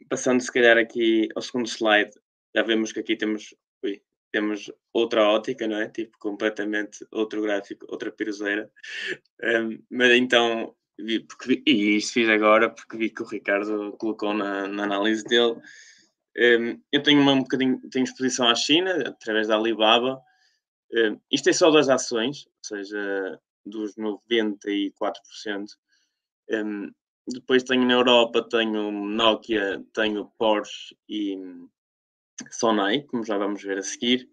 C: passando, se calhar, aqui ao segundo slide, já vemos que aqui temos, ui, temos outra ótica, não é? Tipo, completamente outro gráfico, outra piruzeira. Um, mas então, vi, porque, e isto fiz agora porque vi que o Ricardo colocou na, na análise dele. Um, eu tenho uma, um bocadinho, tenho exposição à China, através da Alibaba. Um, isto é só das ações, ou seja, dos 94%. Um, depois tenho na Europa, tenho Nokia, tenho Porsche e Sonai, como já vamos ver a seguir.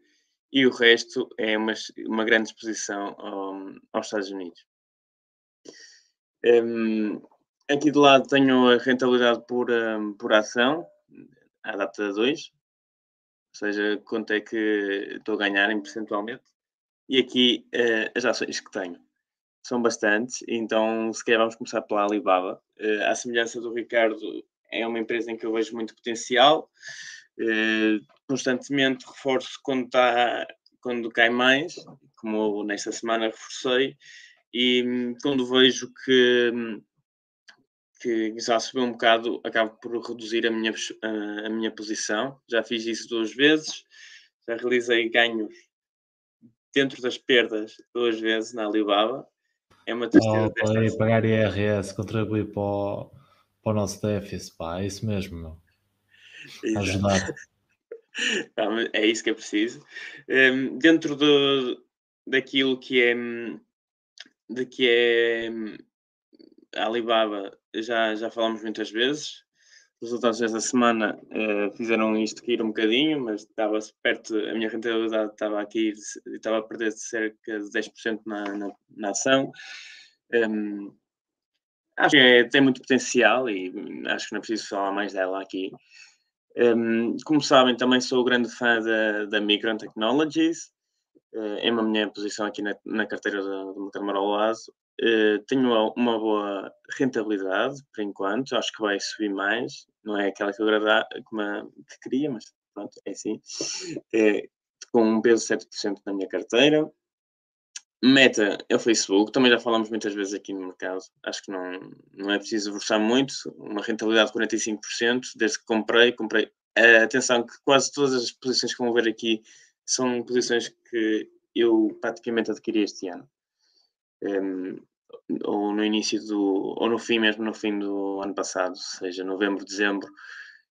C: E o resto é uma, uma grande exposição ao, aos Estados Unidos. Um, aqui de lado tenho a rentabilidade por, um, por ação, à data 2, ou seja, quanto é que estou a ganhar em percentualmente. E aqui uh, as ações que tenho. São bastantes, então se calhar vamos começar pela Alibaba. Uh, à semelhança do Ricardo, é uma empresa em que eu vejo muito potencial. Uh, constantemente reforço quando, tá, quando cai mais, como nesta semana reforcei, e hum, quando vejo que, hum, que já subiu um bocado, acabo por reduzir a minha, a minha posição. Já fiz isso duas vezes, já realizei ganhos dentro das perdas duas vezes na Alibaba. É uma tristeza.
A: Oh, para pagar IRS, contribuir para o, para o nosso déficit, pá, é isso mesmo, meu. Ajudar.
C: é isso que é preciso. Um, dentro do, daquilo que é de que é a Alibaba, já, já falamos muitas vezes. Os resultados desta semana uh, fizeram isto cair um bocadinho, mas estava perto, a minha rentabilidade estava aqui, estava a perder cerca de 10% na, na, na ação. Um, acho que é, tem muito potencial e acho que não preciso falar mais dela aqui. Um, como sabem, também sou grande fã da, da Migrant Technologies, uh, é uma minha posição aqui na, na carteira do, do mercado marolado. Uh, tenho uma, boa rentabilidade, por enquanto, acho que vai subir mais, não é aquela que eu agrada, que, queria, mas pronto, é assim. É, com um peso de 7% na minha carteira. Meta é o Facebook, também já falamos muitas vezes aqui no mercado, acho que não, não é preciso esforçar muito, uma rentabilidade de 45%, desde que comprei, comprei. Uh, atenção que quase todas as posições que vão ver aqui são posições que eu praticamente adquiri este ano. Um, ou no início do, ou no fim mesmo, no fim do ano passado, seja, novembro, dezembro,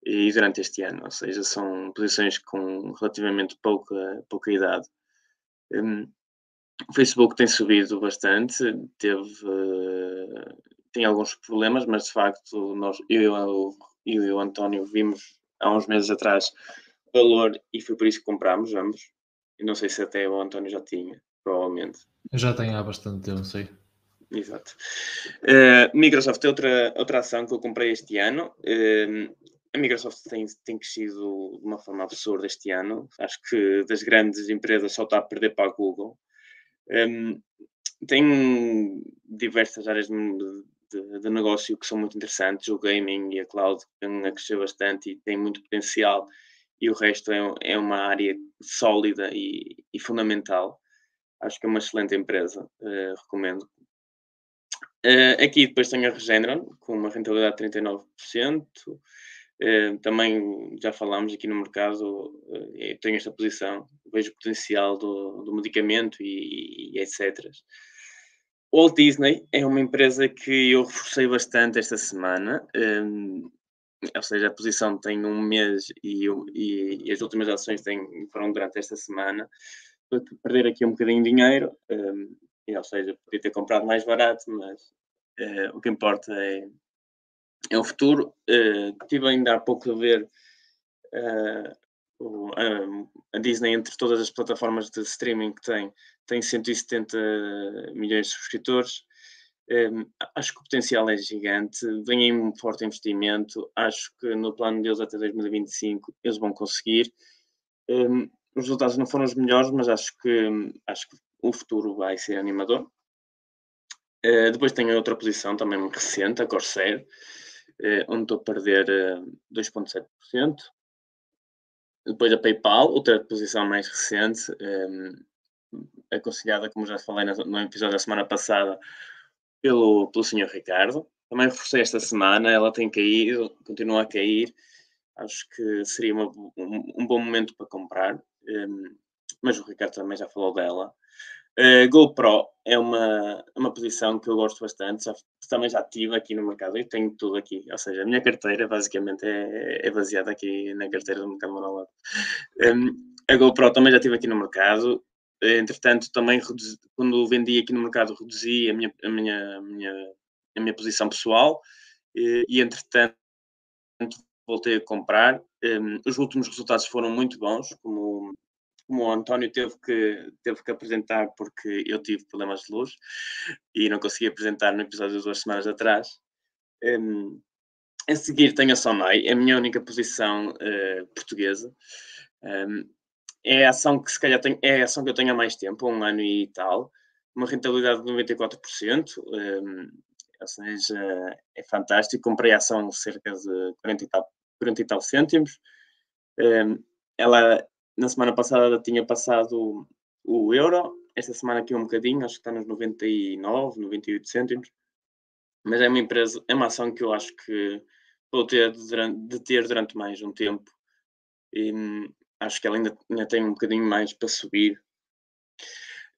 C: e durante este ano, ou seja, são posições com relativamente pouca, pouca idade. Um, o Facebook tem subido bastante, teve, tem alguns problemas, mas de facto nós, eu, eu, e o António vimos há uns meses atrás valor e foi por isso que comprámos ambos. Não sei se até o António já tinha, provavelmente.
A: Eu já tenho há bastante tempo, sei.
C: Exato. Uh, Microsoft é outra, outra ação que eu comprei este ano. Uh, a Microsoft tem, tem crescido de uma forma absurda este ano. Acho que das grandes empresas só está a perder para a Google. Um, tem diversas áreas de, de, de, negócio que são muito interessantes. O gaming e a cloud estão a crescer bastante e tem muito potencial. E o resto é, é uma área sólida e, e, fundamental. Acho que é uma excelente empresa, uh, recomendo. Uh, aqui depois tenho a Regeneron, com uma rentabilidade de 39%. Uh, também já falámos aqui no mercado, uh, tenho esta posição, vejo o potencial do, do medicamento e, e, etc. Walt Disney é uma empresa que eu reforcei bastante esta semana, um, ou seja, a posição tem um mês e, e, e as últimas ações têm, foram durante esta semana. Perder aqui um bocadinho de dinheiro, um, ou seja, podia ter comprado mais barato, mas uh, o que importa é, é o futuro. Uh, tive ainda há pouco a ver uh, o, a, a, Disney, entre todas as plataformas de streaming que tem, tem 170 milhões de subscritores. Um, acho que o potencial é gigante, vem um forte investimento. Acho que no plano deles até 2025 eles vão conseguir. Um, os resultados não foram os melhores, mas acho que, acho que o futuro vai ser animador. Uh, depois tenho outra posição também recente, a Corsair, uh, onde estou a perder uh, eh, 2,7%. Depois a PayPal, outra posição mais recente, um, aconselhada, como já falei no, episódio da semana passada, pelo, pelo senhor Ricardo. Também reforcei esta semana, ela tem caído, continua a cair. Acho que seria uma, um, um, bom momento para comprar, mas o Ricardo também já falou dela. Uh, GoPro é uma, uma posição que eu gosto bastante, já, também já tive aqui no mercado e tenho tudo aqui. Ou seja, a minha carteira basicamente é, é baseada aqui na carteira do mercado monolado. Um, a GoPro também já tive aqui no mercado. Entretanto, também reduzi, quando vendi aqui no mercado, reduzi a minha, a minha, a minha, a minha posição pessoal e, e entretanto, voltei a comprar. Um, os últimos resultados foram muito bons, como como o António teve que, teve que apresentar porque eu tive problemas de luz e não consegui apresentar no episódio de duas semanas atrás. Um, em seguir tenho a Sonai, é a minha única posição uh, portuguesa. Um, é a ação que se calhar tem, é a ação que eu tenho há mais tempo, um ano e tal, uma rentabilidade de 94%, um, ou seja, é fantástico. Comprei a ação cerca de 40 e tal, 40 e tal cêntimos. Um, ela na semana passada tinha passado o euro, esta semana aqui um bocadinho, acho que está nos 99, 98 cêntimos. Mas é uma empresa, é uma ação que eu acho que vou ter de, ter durante mais um tempo. E hum, acho que ela ainda, ainda tem um bocadinho mais para subir.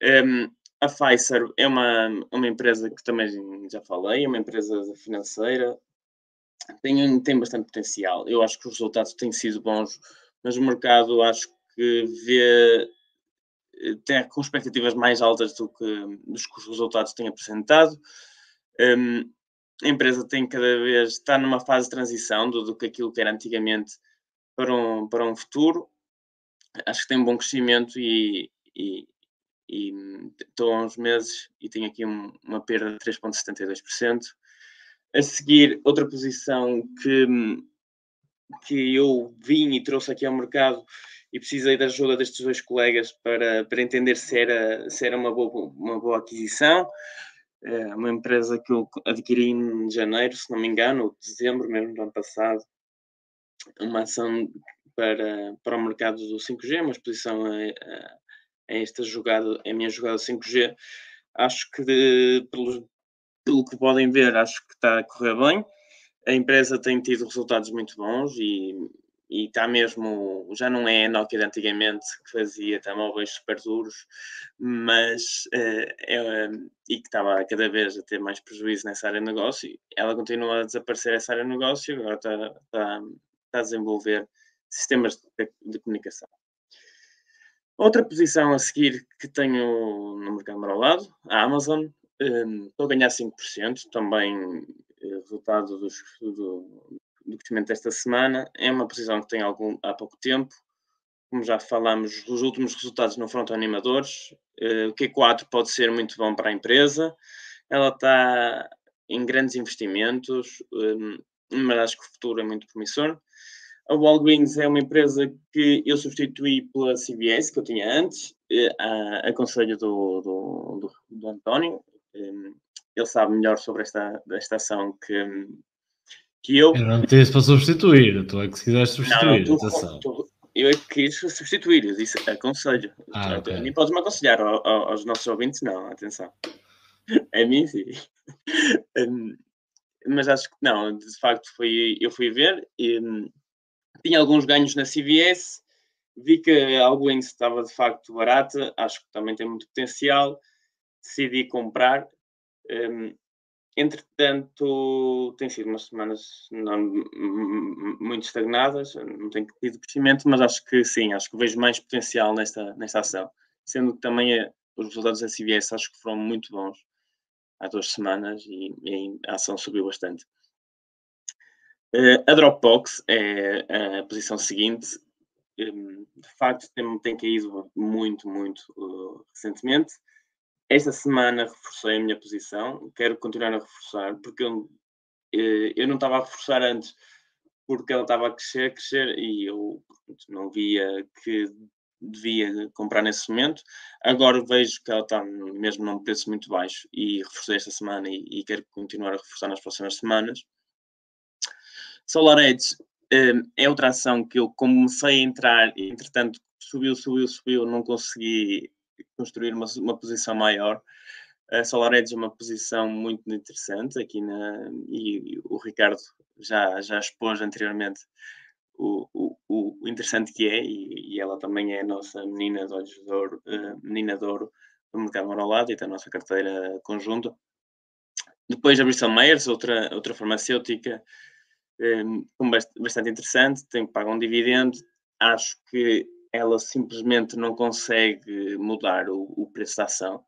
C: Um, a Pfizer é uma, uma empresa que também já falei, é uma empresa financeira, tem, tem bastante potencial. Eu acho que os resultados têm sido bons, mas o mercado acho que vê tem com expectativas mais altas do que, dos que os resultados têm apresentado. Um, a empresa tem cada vez, está numa fase de transição do, do que aquilo que era antigamente para um, para um futuro. Acho que tem um bom crescimento e, e, e estou há uns meses e tenho aqui um, uma perda de 3,72%. A seguir, outra posição que, que eu vim e trouxe aqui ao mercado e precisei da ajuda destes dois colegas para, para entender se era, se era uma, boa, uma boa aquisição. É uma empresa que eu adquiri em janeiro, se não me engano, ou dezembro mesmo do ano passado. Uma ação para, para o mercado do 5G, uma exposição a, a, a esta jogada, a minha jogada 5G. Acho que, de, pelo, pelo que podem ver, acho que está a correr bem. A empresa tem tido resultados muito bons e e está mesmo, já não é a Nokia de antigamente que fazia telemóveis super duros, mas uh, e que estava cada vez a ter mais prejuízo nessa área de negócio, ela continua a desaparecer essa área de negócio, agora está, está, está a desenvolver sistemas de, de, comunicação. Outra posição a seguir que tenho no mercado ao lado, a Amazon, estou a ganhar 5%, também uh, resultado dos, do, do crescimento desta semana. É uma posição que tem algum, há pouco tempo. Como já falamos, os últimos resultados não foram tão animadores. Uh, o Q4 pode ser muito bom para a empresa. Ela está em grandes investimentos, um, mas acho que o futuro é muito promissor. A Walgreens é uma empresa que eu substituí pela CBS, que eu tinha antes, uh, a, a conselho do, do, do, do António. Um, ele sabe melhor sobre esta, esta ação que, que eu.
A: Eu não disse para substituir, tu é que se quiseres substituir. Não, tu,
C: tu, eu é que quis substituir, eu disse aconselho. Ah, okay. Nem podes me aconselhar aos nossos ouvintes, não, atenção. A mim sim. um, mas acho que não, de facto foi, eu fui ver e um, tinha alguns ganhos na CVS, vi que a Alguens estava de facto barata, acho que também tem muito potencial, decidi comprar. Um, Entretanto, tem sido umas semanas não, muito estagnadas, não tenho tido crescimento, mas acho que sim, acho que vejo mais potencial nesta, nesta ação. Sendo que também é, os resultados da CBS acho que foram muito bons há duas semanas e, e a ação subiu bastante. Uh, a Dropbox é a posição seguinte. Um, de facto, tem, tem caído muito, muito uh, recentemente. Esta semana reforcei a minha posição, quero continuar a reforçar, porque eu, eh, eu não estava a reforçar antes porque ela estava a crescer, crescer e eu não via que devia comprar nesse momento. Agora vejo que ela está mesmo num preço muito baixo e reforcei esta semana e, e quero continuar a reforçar nas próximas semanas. SolarEdge eh, é outra ação que eu comecei a entrar, entretanto subiu, subiu, subiu, não consegui construir uma, uma posição maior. A SolarEdge é uma posição muito interessante aqui na, e, o Ricardo já, já expôs anteriormente o, o, o interessante que é, e, e, ela também é a nossa menina de olhos de ouro, uh, menina de ouro do mercado ao lado e da nossa carteira conjunta. Depois a Bristol Myers, outra, outra farmacêutica, um, eh, bastante interessante, tem que pagar um dividendo. Acho que ela simplesmente não consegue mudar o, o preço da ação.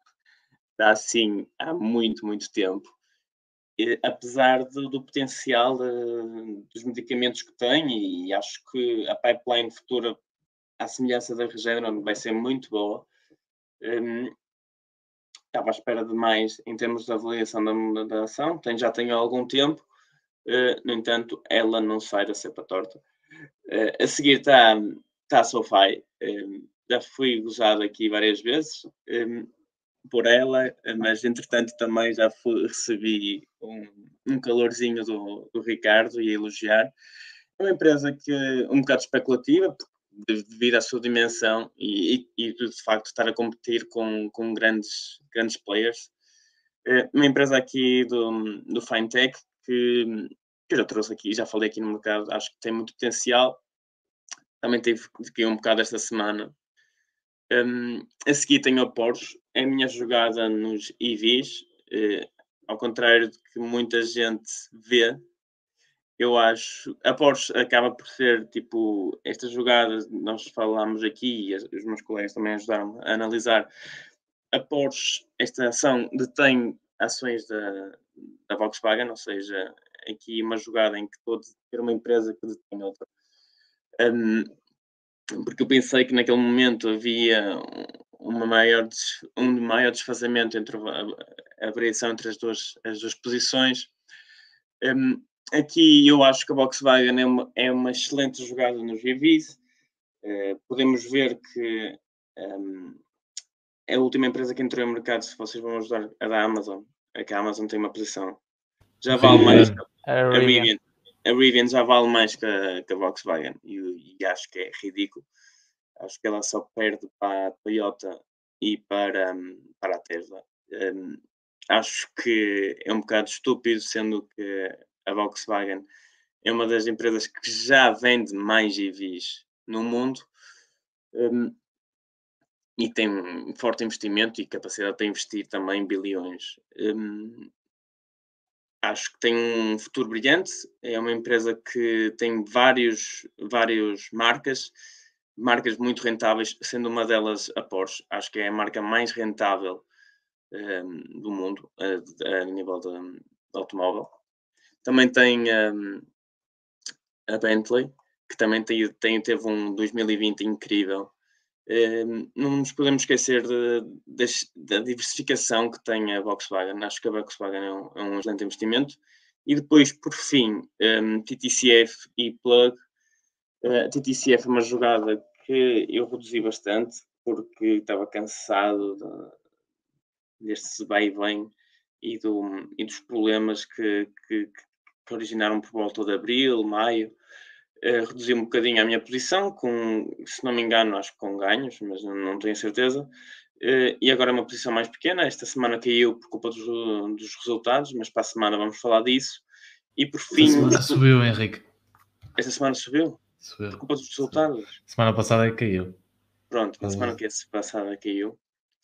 C: Está assim há muito, muito tempo. E, apesar do, potencial de, dos medicamentos que tem, e acho que a pipeline futura, à semelhança da Regeneron, vai ser muito boa. Um, estava à espera de mais em termos de avaliação da, da ação, tem, já tenho algum tempo, uh, no entanto, ela não sai da cepa torta. Uh, a seguir está está SoFi. Um, já fui gozado aqui várias vezes um, por ela, mas entretanto também já fui, recebi um, um calorzinho do, do, Ricardo e a elogiar. É uma empresa que um bocado especulativa, devido à sua dimensão e, e, e de facto estar a competir com, com grandes, grandes players. É uma empresa aqui do, do FinTech que, que eu já trouxe aqui, já falei aqui no mercado, acho que tem muito potencial também tive aqui um bocado esta semana. Um, a seguir tenho a Porsche, é a minha jogada nos EVs, uh, ao contrário de que muita gente vê, eu acho, a Porsche acaba por ser tipo esta jogada, nós falámos aqui e os meus colegas também ajudaram a analisar. A Porsche, esta ação detém ações da, da Volkswagen, ou seja, aqui uma jogada em que pode ter uma empresa que detém outra. Um, porque eu pensei que naquele momento havia uma maior, um maior desfazamento entre a, a variação entre as duas, as duas posições. Um, aqui eu acho que a Volkswagen é uma, é uma excelente jogada nos EVs. Uh, podemos ver que um, é a última empresa que entrou no mercado, se vocês vão ajudar, a da Amazon. É que a Amazon tem uma posição. Já vale mais que a, a Rivian. A Rivian já vale mais que a, que a Volkswagen e, e, acho que é ridículo. Acho que ela só perde para a Toyota e para, um, para a Tesla. Um, acho que é um bocado estúpido, sendo que a Volkswagen é uma das empresas que já vende mais EVs no mundo um, e tem um forte investimento e capacidade de investir também bilhões. Um, acho que tem um futuro brilhante. É uma empresa que tem vários, vários marcas, marcas muito rentáveis, sendo uma delas a Porsche. Acho que é a marca mais rentável um, do mundo a, a nível de, de, automóvel. Também tem um, a Bentley, que também tem, tem, teve um 2020 incrível Ehm, não nos podemos esquecer de, de, da diversificação que tem a Volkswagen. Acho que a Volkswagen é um, é um excelente investimento. E depois, por fim, um, ehm, TTCF e Plug. Uh, eh, TTCF é uma jogada que eu reduzi bastante porque estava cansado de, deste vai e vem e, do, e dos problemas que, que, que originaram por volta de abril, maio uh, reduzi um bocadinho a minha posição, com, se não me engano, acho que com ganhos, mas não, tenho certeza. Uh, e agora é uma posição mais pequena. Esta semana caiu por culpa dos, dos, resultados, mas para a semana vamos falar disso. E por fim. Esta
A: semana subiu, Henrique.
C: Esta semana subiu? Subiu. Por culpa dos resultados?
A: Semana passada é caiu.
C: Pronto, na semana que é passada caiu.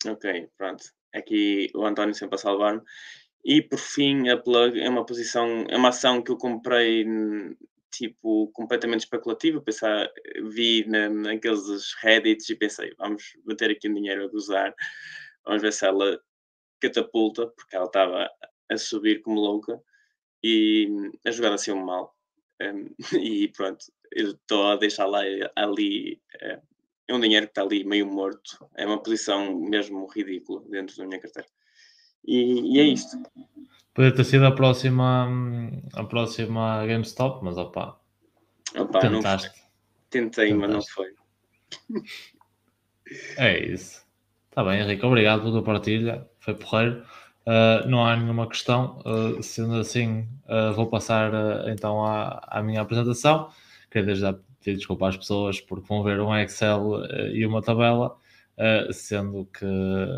C: Ok, pronto. Aqui o António sempre a salvar-me. E por fim, a plug é uma posição, é uma ação que eu comprei tipo completamente especulativo. Pensar, vi na, naqueles Reddits e pensei, vamos meter aqui um dinheiro a gozar, vamos ver se ela catapulta, porque ela estava a subir como louca e a jogada saiu mal. Um, e pronto, estou a deixar lá ali. É um dinheiro que está ali meio morto. É uma posição mesmo ridícula dentro da minha carteira. E, e é isto.
A: Podia ter sido a próxima, a próxima GameStop, mas opa.
C: opa tentaste. Não Tentei, tentaste. mas não foi.
A: É isso. Está bem, Henrique. Obrigado pela tua partilha. Foi porreiro. Uh, não há nenhuma questão. Uh, sendo assim, uh, vou passar então à, à, minha apresentação. Queria desde já pedir desculpa às pessoas porque vão ver um Excel e uma tabela Uh, sendo que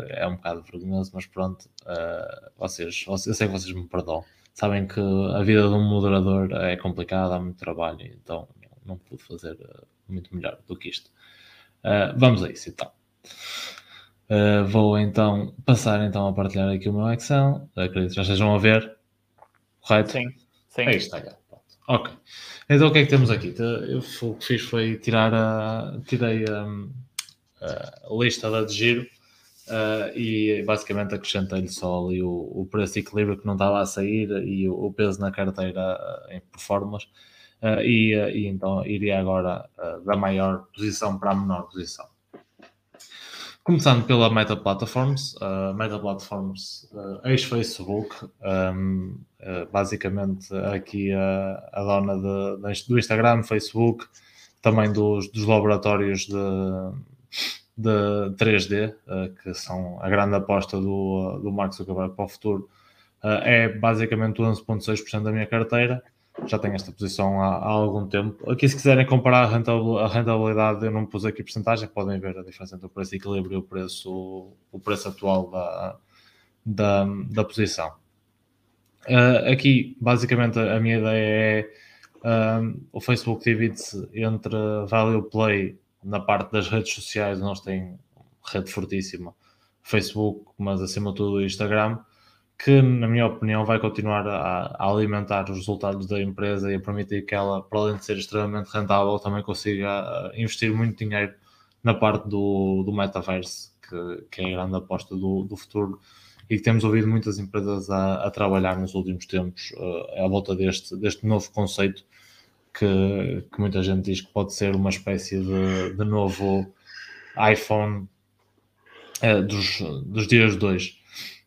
A: é um bocado vergonhoso, mas pronto, uh, vocês, eu sei que vocês me perdoam. Sabem que a vida de um moderador é complicada, há muito trabalho, então não pude fazer uh, muito melhor do que isto. vamos a isso então. vou então passar então a partilhar aqui o meu Excel. Acredito que já estejam a ver. Correto?
B: Sim, sim.
A: Aí está, já. Ok. Então o que é que temos aqui? Eu, o que fiz foi tirar a. Tirei a. Um, lista da de giro uh, e basicamente acrescentei-lhe só ali o, o, preço equilíbrio que não estava a sair e o, o peso na carteira uh, em performance e, e, então iria agora da maior posição para a menor posição. Começando pela Meta Platforms, uh, Meta Platforms uh, ex-Facebook, um, uh, basicamente aqui a dona de, de, do Instagram, Facebook, também dos, dos laboratórios de, de 3D, uh, que são a grande aposta do, do Mark Zuckerberg para o futuro, uh, é basicamente 11,6% da minha carteira. Já tenho esta posição há, há, algum tempo. Aqui, se quiserem comparar a rentabilidade, eu não pus aqui porcentagem, podem ver a diferença entre o preço de equilíbrio e o preço, o preço atual da, da, da posição. Uh, aqui, basicamente, a minha ideia é o Facebook divide-se entre Value Play na parte das redes sociais nós têm rede fortíssima Facebook, mas acima de tudo Instagram, que na minha opinião vai continuar a, a, alimentar os resultados da empresa e a permitir que ela, para além de ser extremamente rentável, também consiga investir muito dinheiro na parte do, do metaverse, que, que é a grande aposta do, do futuro e que temos ouvido muitas empresas a, a trabalhar nos últimos tempos uh, à volta deste, deste novo conceito que, que, muita gente diz que pode ser uma espécie de, de novo iPhone uh, dos, dos dias de hoje.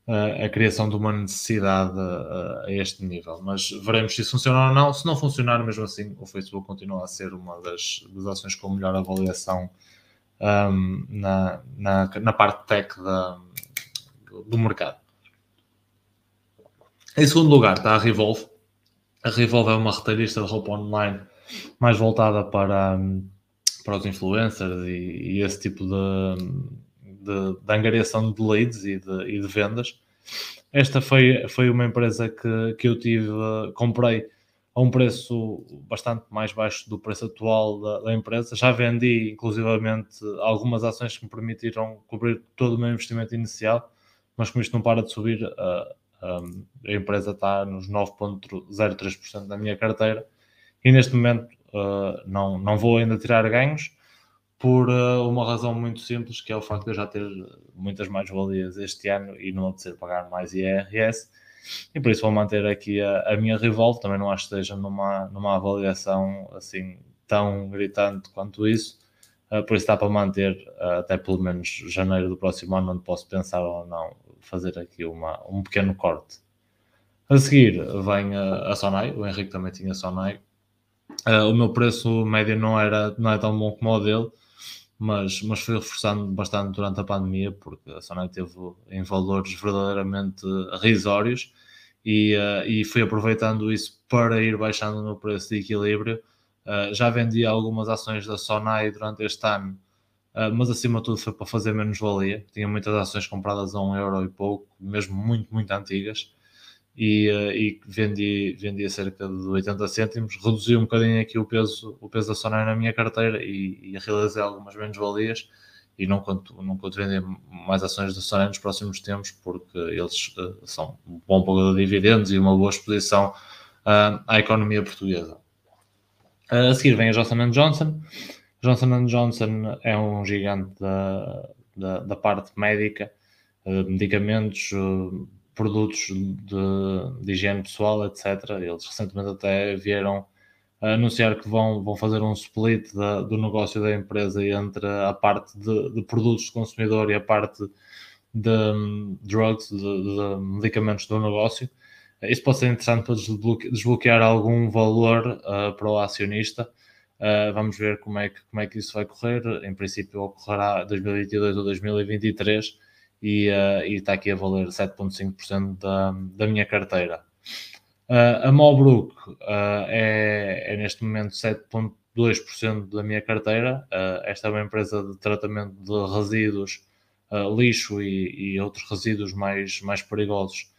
A: Uh, a criação de uma necessidade a este nível, mas veremos se isso funciona ou não. Se não funcionar, mesmo assim, o Facebook continua a ser uma das, das ações com melhor avaliação um, na, na, na, parte tech da, do mercado. Em segundo lugar está a Revolve. A Revolve é uma retalhista de roupa online mais voltada para, para os influencers e, e esse tipo de, de, de, angariação de leads e de, e de vendas. Esta foi, foi uma empresa que, que eu tive, comprei a um preço bastante mais baixo do preço atual da, da, empresa. Já vendi, inclusivamente, algumas ações que me permitiram cobrir todo o meu investimento inicial, mas como isto não para de subir, a, a, empresa está nos 9,03% da minha carteira e neste momento uh, não, não vou ainda tirar ganhos por uh, uma razão muito simples, que é o facto de eu já ter muitas mais-valias este ano e não apetecer pagar mais IRS e por isso vou manter aqui a, a minha Revolve. Também não acho que esteja numa, numa avaliação assim tão gritante quanto isso. Uh, por isso dá para manter até pelo menos janeiro do próximo ano, onde posso pensar ou não fazer aqui uma, um pequeno corte. A seguir vem a, a Sonai, o Henrique também tinha Sonai. Uh, o meu preço médio não era não é tão bom como o dele, mas, mas foi reforçando bastante durante a pandemia, porque a Sonai teve em valores verdadeiramente risórios e, uh, e fui aproveitando isso para ir baixando no preço de equilíbrio. Uh, já vendi algumas ações da Sonai durante este ano, mas acima de tudo foi para fazer menos valia. Tinha muitas ações compradas a um euro e pouco, mesmo muito, muito antigas e, uh, e vendi, vendi a cerca de 80 cêntimos, reduzi um bocadinho aqui o peso, o peso da Sonai na minha carteira e, e realizei algumas menos-valias e não conto, não conto vender mais ações da Sonai nos próximos tempos porque eles uh, são um bom pagador de dividendos e uma boa exposição à economia portuguesa. a seguir vem a Johnson Johnson. Johnson Johnson é um gigante da, da, da parte médica, medicamentos, produtos de, de, higiene pessoal, etc. Eles recentemente até vieram anunciar que vão, vão fazer um split da, do negócio da empresa entre a parte de, de produtos de consumidor e a parte de um, drugs, de, de, medicamentos do negócio. Isso pode ser interessante para desbloquear, desbloquear algum valor uh, para o acionista. Uh, vamos ver como é, que, como é que isso vai correr. Em princípio, ocorrerá 2022 ou 2023 e, uh, está aqui a valer 7,5% da, da minha carteira. Uh, a Mobrook é, é, neste momento 7,2% da minha carteira. esta é uma empresa de tratamento de resíduos, lixo e, e, outros resíduos mais, mais perigosos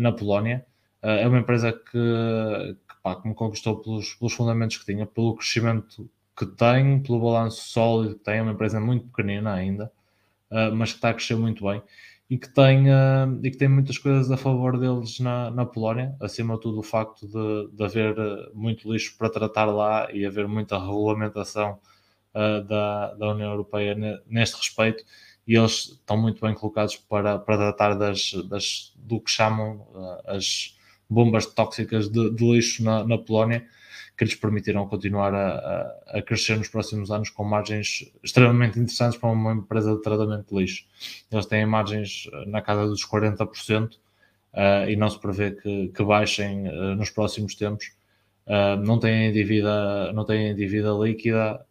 A: na Polónia. é uma empresa que, pá, que me conquistou pelos, pelos fundamentos que tinha, pelo crescimento que tem, pelo balanço sólido que tem. É uma empresa muito pequenina ainda uh, mas que está a crescer muito bem e que tem, uh, e que tem muitas coisas a favor deles na, na Polónia, acima de tudo o facto de, de haver ah, muito lixo para tratar lá e haver muita regulamentação uh, da, da União Europeia neste respeito e eles estão muito bem colocados para, para tratar das, das, do que chamam uh, as bombas tóxicas de, de lixo na, na Polónia que lhes permitirão continuar a, a, crescer nos próximos anos com margens extremamente interessantes para uma empresa de tratamento de lixo. Eles têm margens eh, na casa dos 40% uh, eh, e não se prevê que, que baixem uh, nos próximos tempos. Uh, não têm dívida, não têm dívida líquida,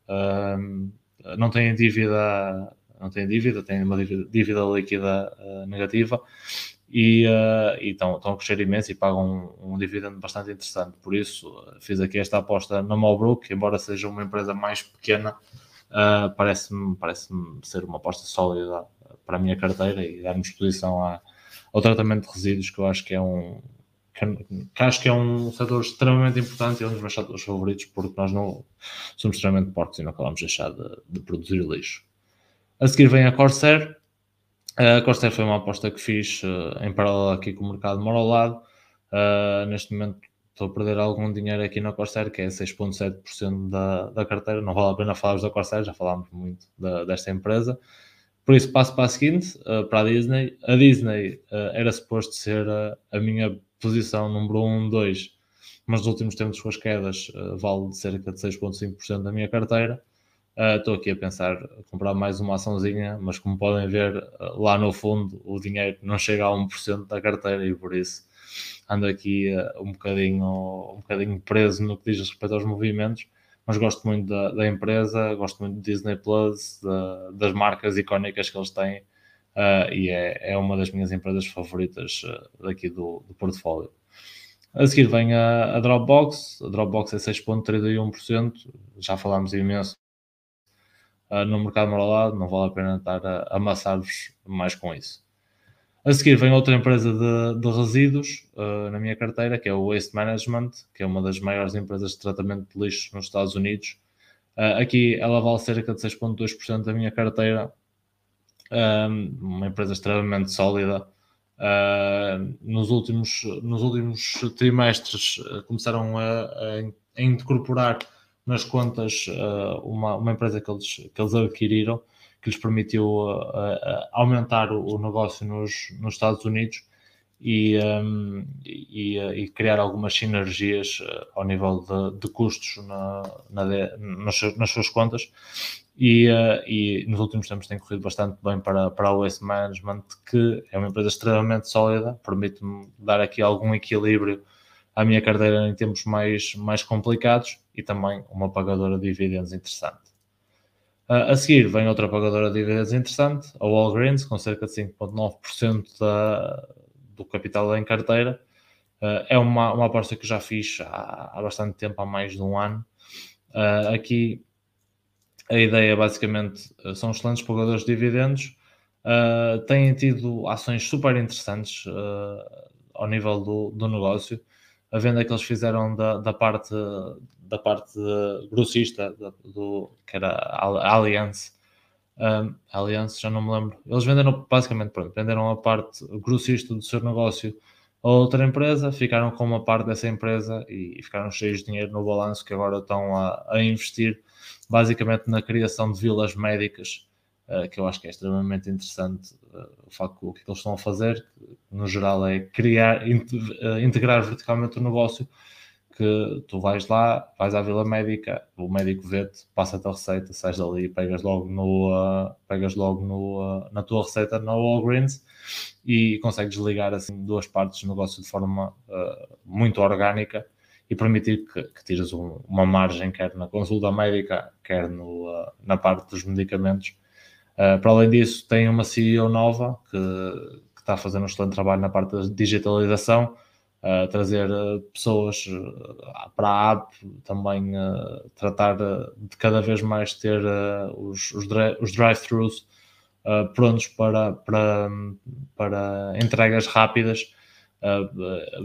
A: não têm dívida, não têm dívida, têm uma dívida, dívida líquida negativa e, uh, estão, a crescer imenso e pagam um, um dividendo bastante interessante. Por isso, uh, fiz aqui esta aposta na Malbrook, embora seja uma empresa mais pequena, uh, parece-me parece ser uma aposta sólida para a minha carteira e dar-me exposição à, ao tratamento de resíduos, que eu acho que é um. Que, que acho que é um setor extremamente importante e é um dos meus setores favoritos, porque nós não somos extremamente porcos e não acabamos de deixar de, de produzir lixo. A seguir vem a Corsair, A Corsair foi uma aposta que fiz uh, em paralelo aqui com o mercado mora ao lado. Uh, neste momento estou a perder algum dinheiro aqui na Corsair, que é 6,7% da, da carteira. Não vale a pena falarmos da Corsair, já falámos muito da, desta empresa. Por isso, passo para a seguinte, uh, para a Disney. A Disney era suposto ser a, a minha posição número 1, 2, mas nos últimos tempos com as quedas vale cerca de 6,5% da minha carteira. Uh, estou aqui a pensar comprar mais uma açãozinha, mas como podem ver, uh, lá no fundo o dinheiro não chega a 1% da carteira e por isso ando aqui uh, um, bocadinho, um bocadinho preso no que diz respeito aos movimentos. Mas gosto muito da, da empresa, gosto muito do Disney Plus, da, das marcas icónicas que eles têm e é, é uma das minhas empresas favoritas daqui do, do portfólio. A seguir vem a, a Dropbox, a Dropbox é 6,31%, já falámos imenso uh, no mercado moralado, não vale a pena estar a, amassar-vos mais com isso. A seguir vem outra empresa de, de resíduos uh, na minha carteira, que é o Waste Management, que é uma das maiores empresas de tratamento de lixo nos Estados Unidos. Uh, aqui ela vale cerca de 6,2% da minha carteira, um, uma empresa extremamente sólida. Uh, nos, últimos, nos últimos trimestres começaram a, a, a incorporar nas contas uh, uma, uma empresa que eles, que eles adquiriram que lhes permitiu uh, uh, aumentar o, negócio nos, nos Estados Unidos e, um, e, e, criar algumas sinergias ao nível de, de custos na, na nas, nas, suas contas. E, e, nos últimos tempos tem corrido bastante bem para, para a Waste Management que é uma empresa extremamente sólida, permite-me dar aqui algum equilíbrio à minha carteira em tempos mais, mais complicados e também uma pagadora de dividendos interessante. Uh, a seguir vem outra pagadora de dividendos interessante, a Walgreens, com cerca de 5,9% do capital em carteira. Uh, é uma, uma aposta que já fiz há, há bastante tempo, há mais de um ano. Uh, aqui a ideia basicamente são excelentes pagadores de dividendos, têm tido ações super interessantes ao nível do, do negócio a venda que eles fizeram da, da parte da parte grossista do, que era a Allianz. Um, já não me lembro. Eles venderam basicamente, pronto, venderam a parte grossista do seu negócio a outra empresa, ficaram com uma parte dessa empresa e, ficaram cheios de dinheiro no balanço que agora estão a, a investir basicamente na criação de vilas médicas uh, que eu acho que é extremamente interessante uh, o facto o que eles estão a fazer no geral, é criar, eh, integrar verticalmente o negócio, que tu vais lá, vais à Vila Médica, o médico vê-te, passa-te a receita, sais dali, pegas logo, no, uh, pegas logo no, uh, na tua receita na Walgreens e consegues ligar assim duas partes do negócio de forma uh, muito orgânica e permitir que, que tires um, uma margem, quer na consulta médica, quer no, na parte dos medicamentos. para além disso, tem uma CEO nova que, está fazer um excelente trabalho na parte da digitalização, uh, trazer uh, pessoas uh, para a app, também tratar de cada vez mais ter os, os, os drive-thrus prontos para, para, para entregas rápidas.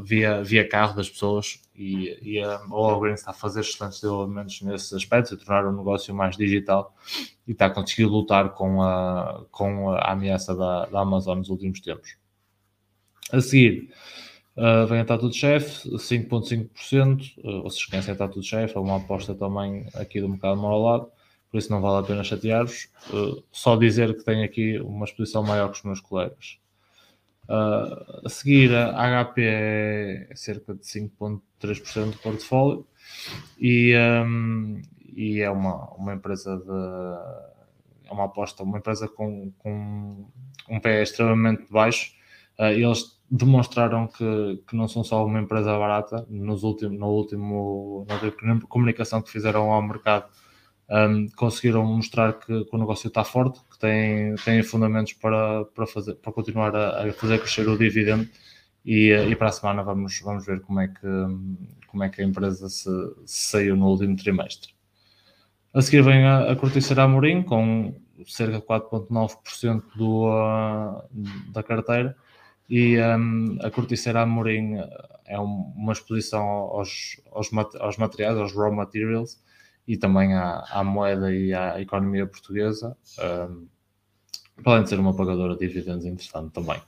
A: Via, via carro das pessoas e, e a Walgreens está a fazer excelentes desenvolvimentos nesses aspectos, a tornar o negócio mais digital e está a conseguir lutar com a, com a ameaça da, da Amazon nos últimos tempos. A seguir, uh, vem a Tatu de Chefe, 5,5%, uh, vocês conhecem a Tatu de Chefe, é uma aposta também aqui do mercado ao lado, por isso não vale a pena chatear-vos. Uh, só dizer que tenho aqui uma exposição maior que os meus colegas. Uh, a seguir, a HP é cerca de 5,3% do portfólio e, um, e é uma, uma empresa de. É uma aposta, uma empresa com, com um pé extremamente baixo. Uh, eles demonstraram que, que não são só uma empresa barata. Nos últimos, no último, na última comunicação que fizeram ao mercado, um, conseguiram mostrar que, que, o negócio está forte, que tem, tem fundamentos para, para, fazer, para continuar a, a fazer crescer o dividendo. E, e, para a semana vamos, vamos ver como é que, como é que a empresa se, se saiu no último trimestre. A seguir vem a, a Corticeira Amorim, com cerca de 4,9% do, uh, da carteira e um, a Corticeira Amorim é uma exposição aos, aos, aos, materiais, aos raw materials e também à, à moeda e à economia portuguesa. Um, para além de ser uma pagadora de dividendos interessante também.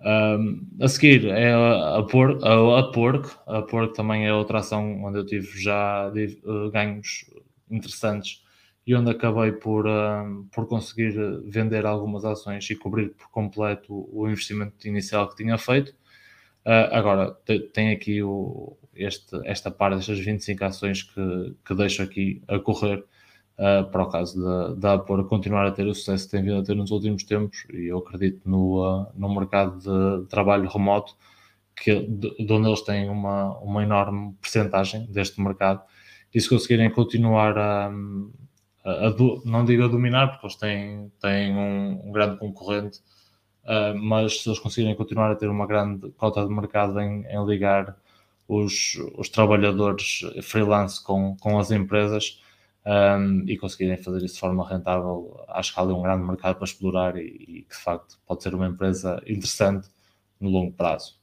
A: Um, a seguir é a, Por, a, a Porco. A Porco também é outra ação onde eu tive já uh, ganhos interessantes e onde acabei por, uh, por conseguir vender algumas ações e cobrir por completo o, investimento inicial que tinha feito. Uh, agora, tem aqui o, este, esta parte destas 25 ações que, que deixo aqui a correr uh, para o caso da, Apor continuar a ter o sucesso que tem vindo a ter nos últimos tempos e eu acredito no, uh, no mercado de trabalho remoto que, de, de, onde eles têm uma, uma enorme percentagem deste mercado e se conseguirem continuar a, a, a não digo a dominar porque eles têm, têm um, um grande concorrente uh, mas se eles conseguirem continuar a ter uma grande cota de mercado em, em ligar os, os trabalhadores freelance com, com as empresas um, e conseguirem fazer isso de forma rentável, acho que há ali um grande mercado para explorar e, e que de facto pode ser uma empresa interessante no longo prazo.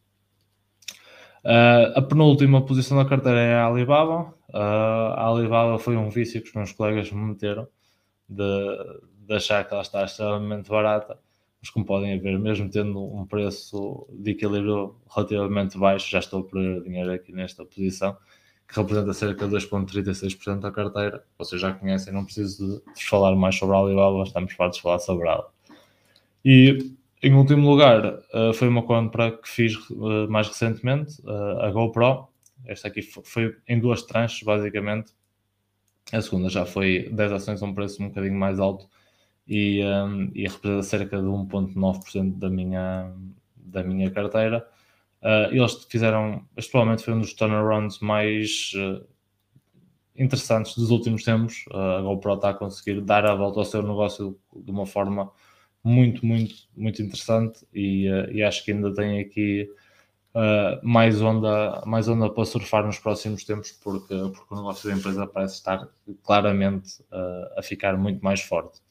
A: Uh, a penúltima posição da carteira é a Alibaba. Uh, a Alibaba foi um vício que os meus colegas me meteram de, de achar que ela está extremamente barata mas como podem ver, mesmo tendo um preço de equilíbrio relativamente baixo, já estou a perder dinheiro aqui nesta posição, que representa cerca de 2,36% da carteira. Vocês já conhecem, não preciso de falar mais sobre a Alibaba, estamos fartos de falar sobre ela. E em último lugar, eh, foi uma compra que fiz eh, mais recentemente, eh, a GoPro. Esta aqui foi em duas tranches, basicamente. A segunda já foi 10 ações a um preço um bocadinho mais alto e, um, e representa cerca de 1,9% da minha, da minha carteira. Uh, eles fizeram, este provavelmente foi um dos turnarounds mais uh, interessantes dos últimos tempos. Uh, a GoPro está a conseguir dar a volta ao seu negócio de uma forma muito, muito, muito interessante e, e acho que ainda tem aqui mais, onda, mais onda para surfar nos próximos tempos porque, porque o negócio da empresa parece estar claramente a ficar muito mais forte.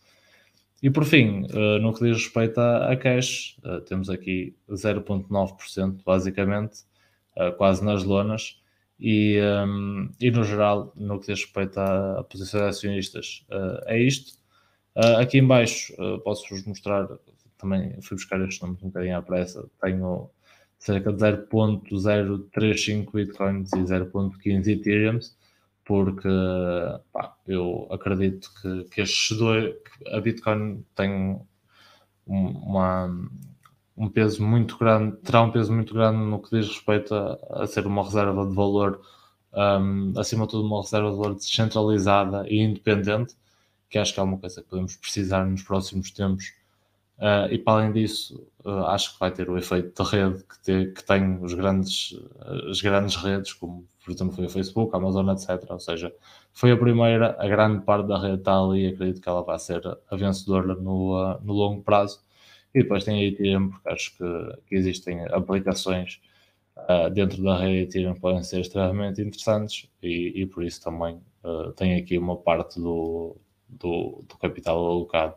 A: E por fim, uh, no que diz respeito a, cash, uh, temos aqui 0,9% basicamente, uh, quase nas lonas, e, e no geral, no que diz respeito à, posição de acionistas, é isto. aqui em baixo posso-vos mostrar, também fui buscar estes números um bocadinho à pressa, tenho cerca de 0.035 bitcoins e 0.15 ethereums, porque pá, eu acredito que, que estes dois, a Bitcoin tem uma, um peso muito grande, terá um peso muito grande no que diz respeito a, a ser uma reserva de valor, um, acima de tudo, uma reserva de valor descentralizada e independente, que acho que é uma coisa que podemos precisar nos próximos tempos. Uh, e para além disso, uh, acho que vai ter o efeito de rede que, te, que tem os grandes, as grandes redes, como por exemplo foi o Facebook, a Amazon, etc. Ou seja, foi a primeira, a grande parte da rede está ali e acredito que ela vai ser a vencedora no, uh, no longo prazo. E depois tem a Ethereum, porque acho que, que existem aplicações dentro da rede Ethereum que podem ser extremamente interessantes e, e por isso também tem aqui uma parte do, do, do, capital alocado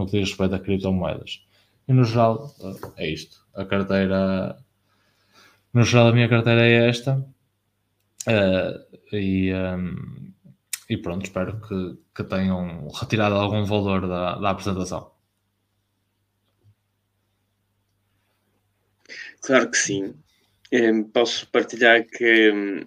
A: no que diz respeito a criptomoedas. E no geral é isto. A carteira, no geral a minha carteira é esta. Uh, e, um, e pronto, espero que, que tenham retirado algum valor da, da apresentação.
C: Claro que sim. Um, posso partilhar que um,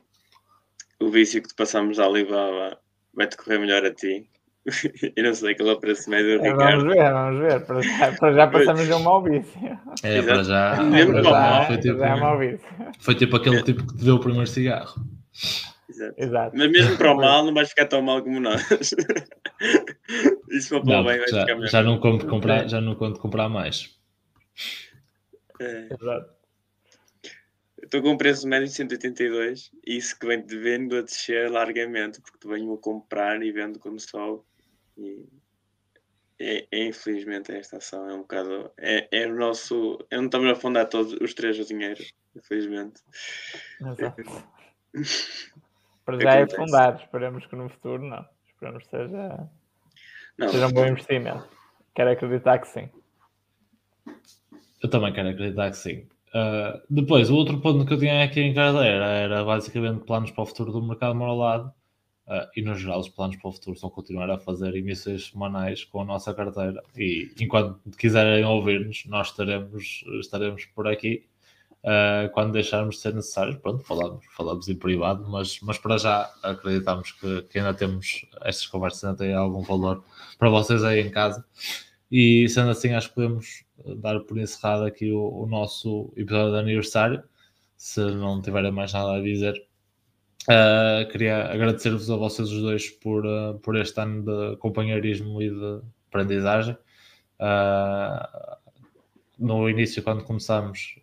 C: o vício que te passamos à Alibaba vai-te correr melhor a ti. Eu não sei é o preço médio do
B: é, Vamos ver, vamos ver. Para já, para já passamos a um mau vício.
A: É, para já.
C: É, para já,
A: foi, tipo,
B: já é mau vício.
A: foi tipo aquele tipo que te deu o primeiro cigarro.
C: Exato.
B: Exato.
C: Mas mesmo para o mal não vais ficar tão mal como nós. Isso para o bem vai
A: já,
C: ficar melhor.
A: Já não conto comprar, já não conto comprar mais.
C: É.
B: Exato.
C: Estou com um preço médio de 182 e isso que vem de vendo a descer largamente, porque tu venho a comprar e vendo quando sobe. E é, é, infelizmente esta ação é um bocado. É, é o nosso. É onde estamos a afundar todos os três o dinheiro, infelizmente.
B: Exato. Para já é fundar, esperamos que no futuro não. Esperamos que seja,
C: Não,
B: seja um bom investimento. Quero acreditar que sim.
A: Eu também quero acreditar que sim. Uh, depois, o outro ponto que eu tinha aqui em carteira era basicamente planos para o futuro do mercado moralado Uh, e no geral os planos para o futuro são continuar a fazer emissões semanais com a nossa carteira. E enquanto quiserem ouvir-nos nós estaremos, estaremos por aqui. Uh, quando deixarmos de ser necessários pronto, falamos, falamos em privado mas, mas para já acreditamos que, que ainda temos estas conversas ainda têm algum valor para vocês aí em casa. E sendo assim acho que podemos dar por encerrado aqui o, o nosso episódio de aniversário se não tiverem mais nada a dizer Uh, queria agradecer-vos a vocês os dois por, uh, por este ano de companheirismo e de aprendizagem. Uh, no início, quando começámos,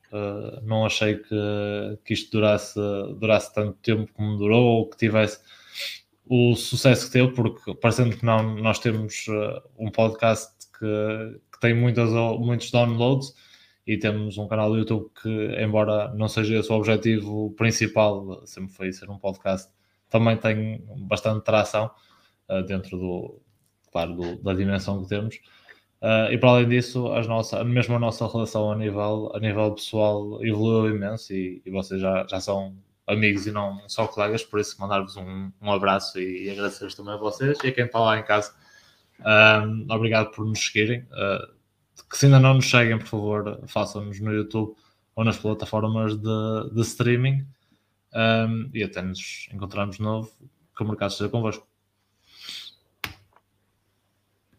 A: não achei que, que isto durasse, durasse tanto tempo como durou ou que tivesse o sucesso que teve, porque parecendo que não, nós temos um podcast que, que tem muitas, muitos downloads e temos um canal do YouTube que, embora não seja esse o objetivo principal, sempre foi ser um podcast, também tem bastante tração uh, dentro do, claro, do, da dimensão que temos. Uh, e para além disso, as nossa, mesmo a nossa relação a nível, a nível pessoal evoluiu imenso e, e vocês já, já são amigos e não só colegas, por isso mandar-vos um, um abraço e, e agradecer também a vocês e a quem está lá em casa. Ah, obrigado por nos seguirem. Uh, que se ainda não nos seguem, por favor, façam-nos no YouTube ou nas plataformas de, de streaming. Um, e até nos encontrarmos de novo. Que o mercado esteja convosco.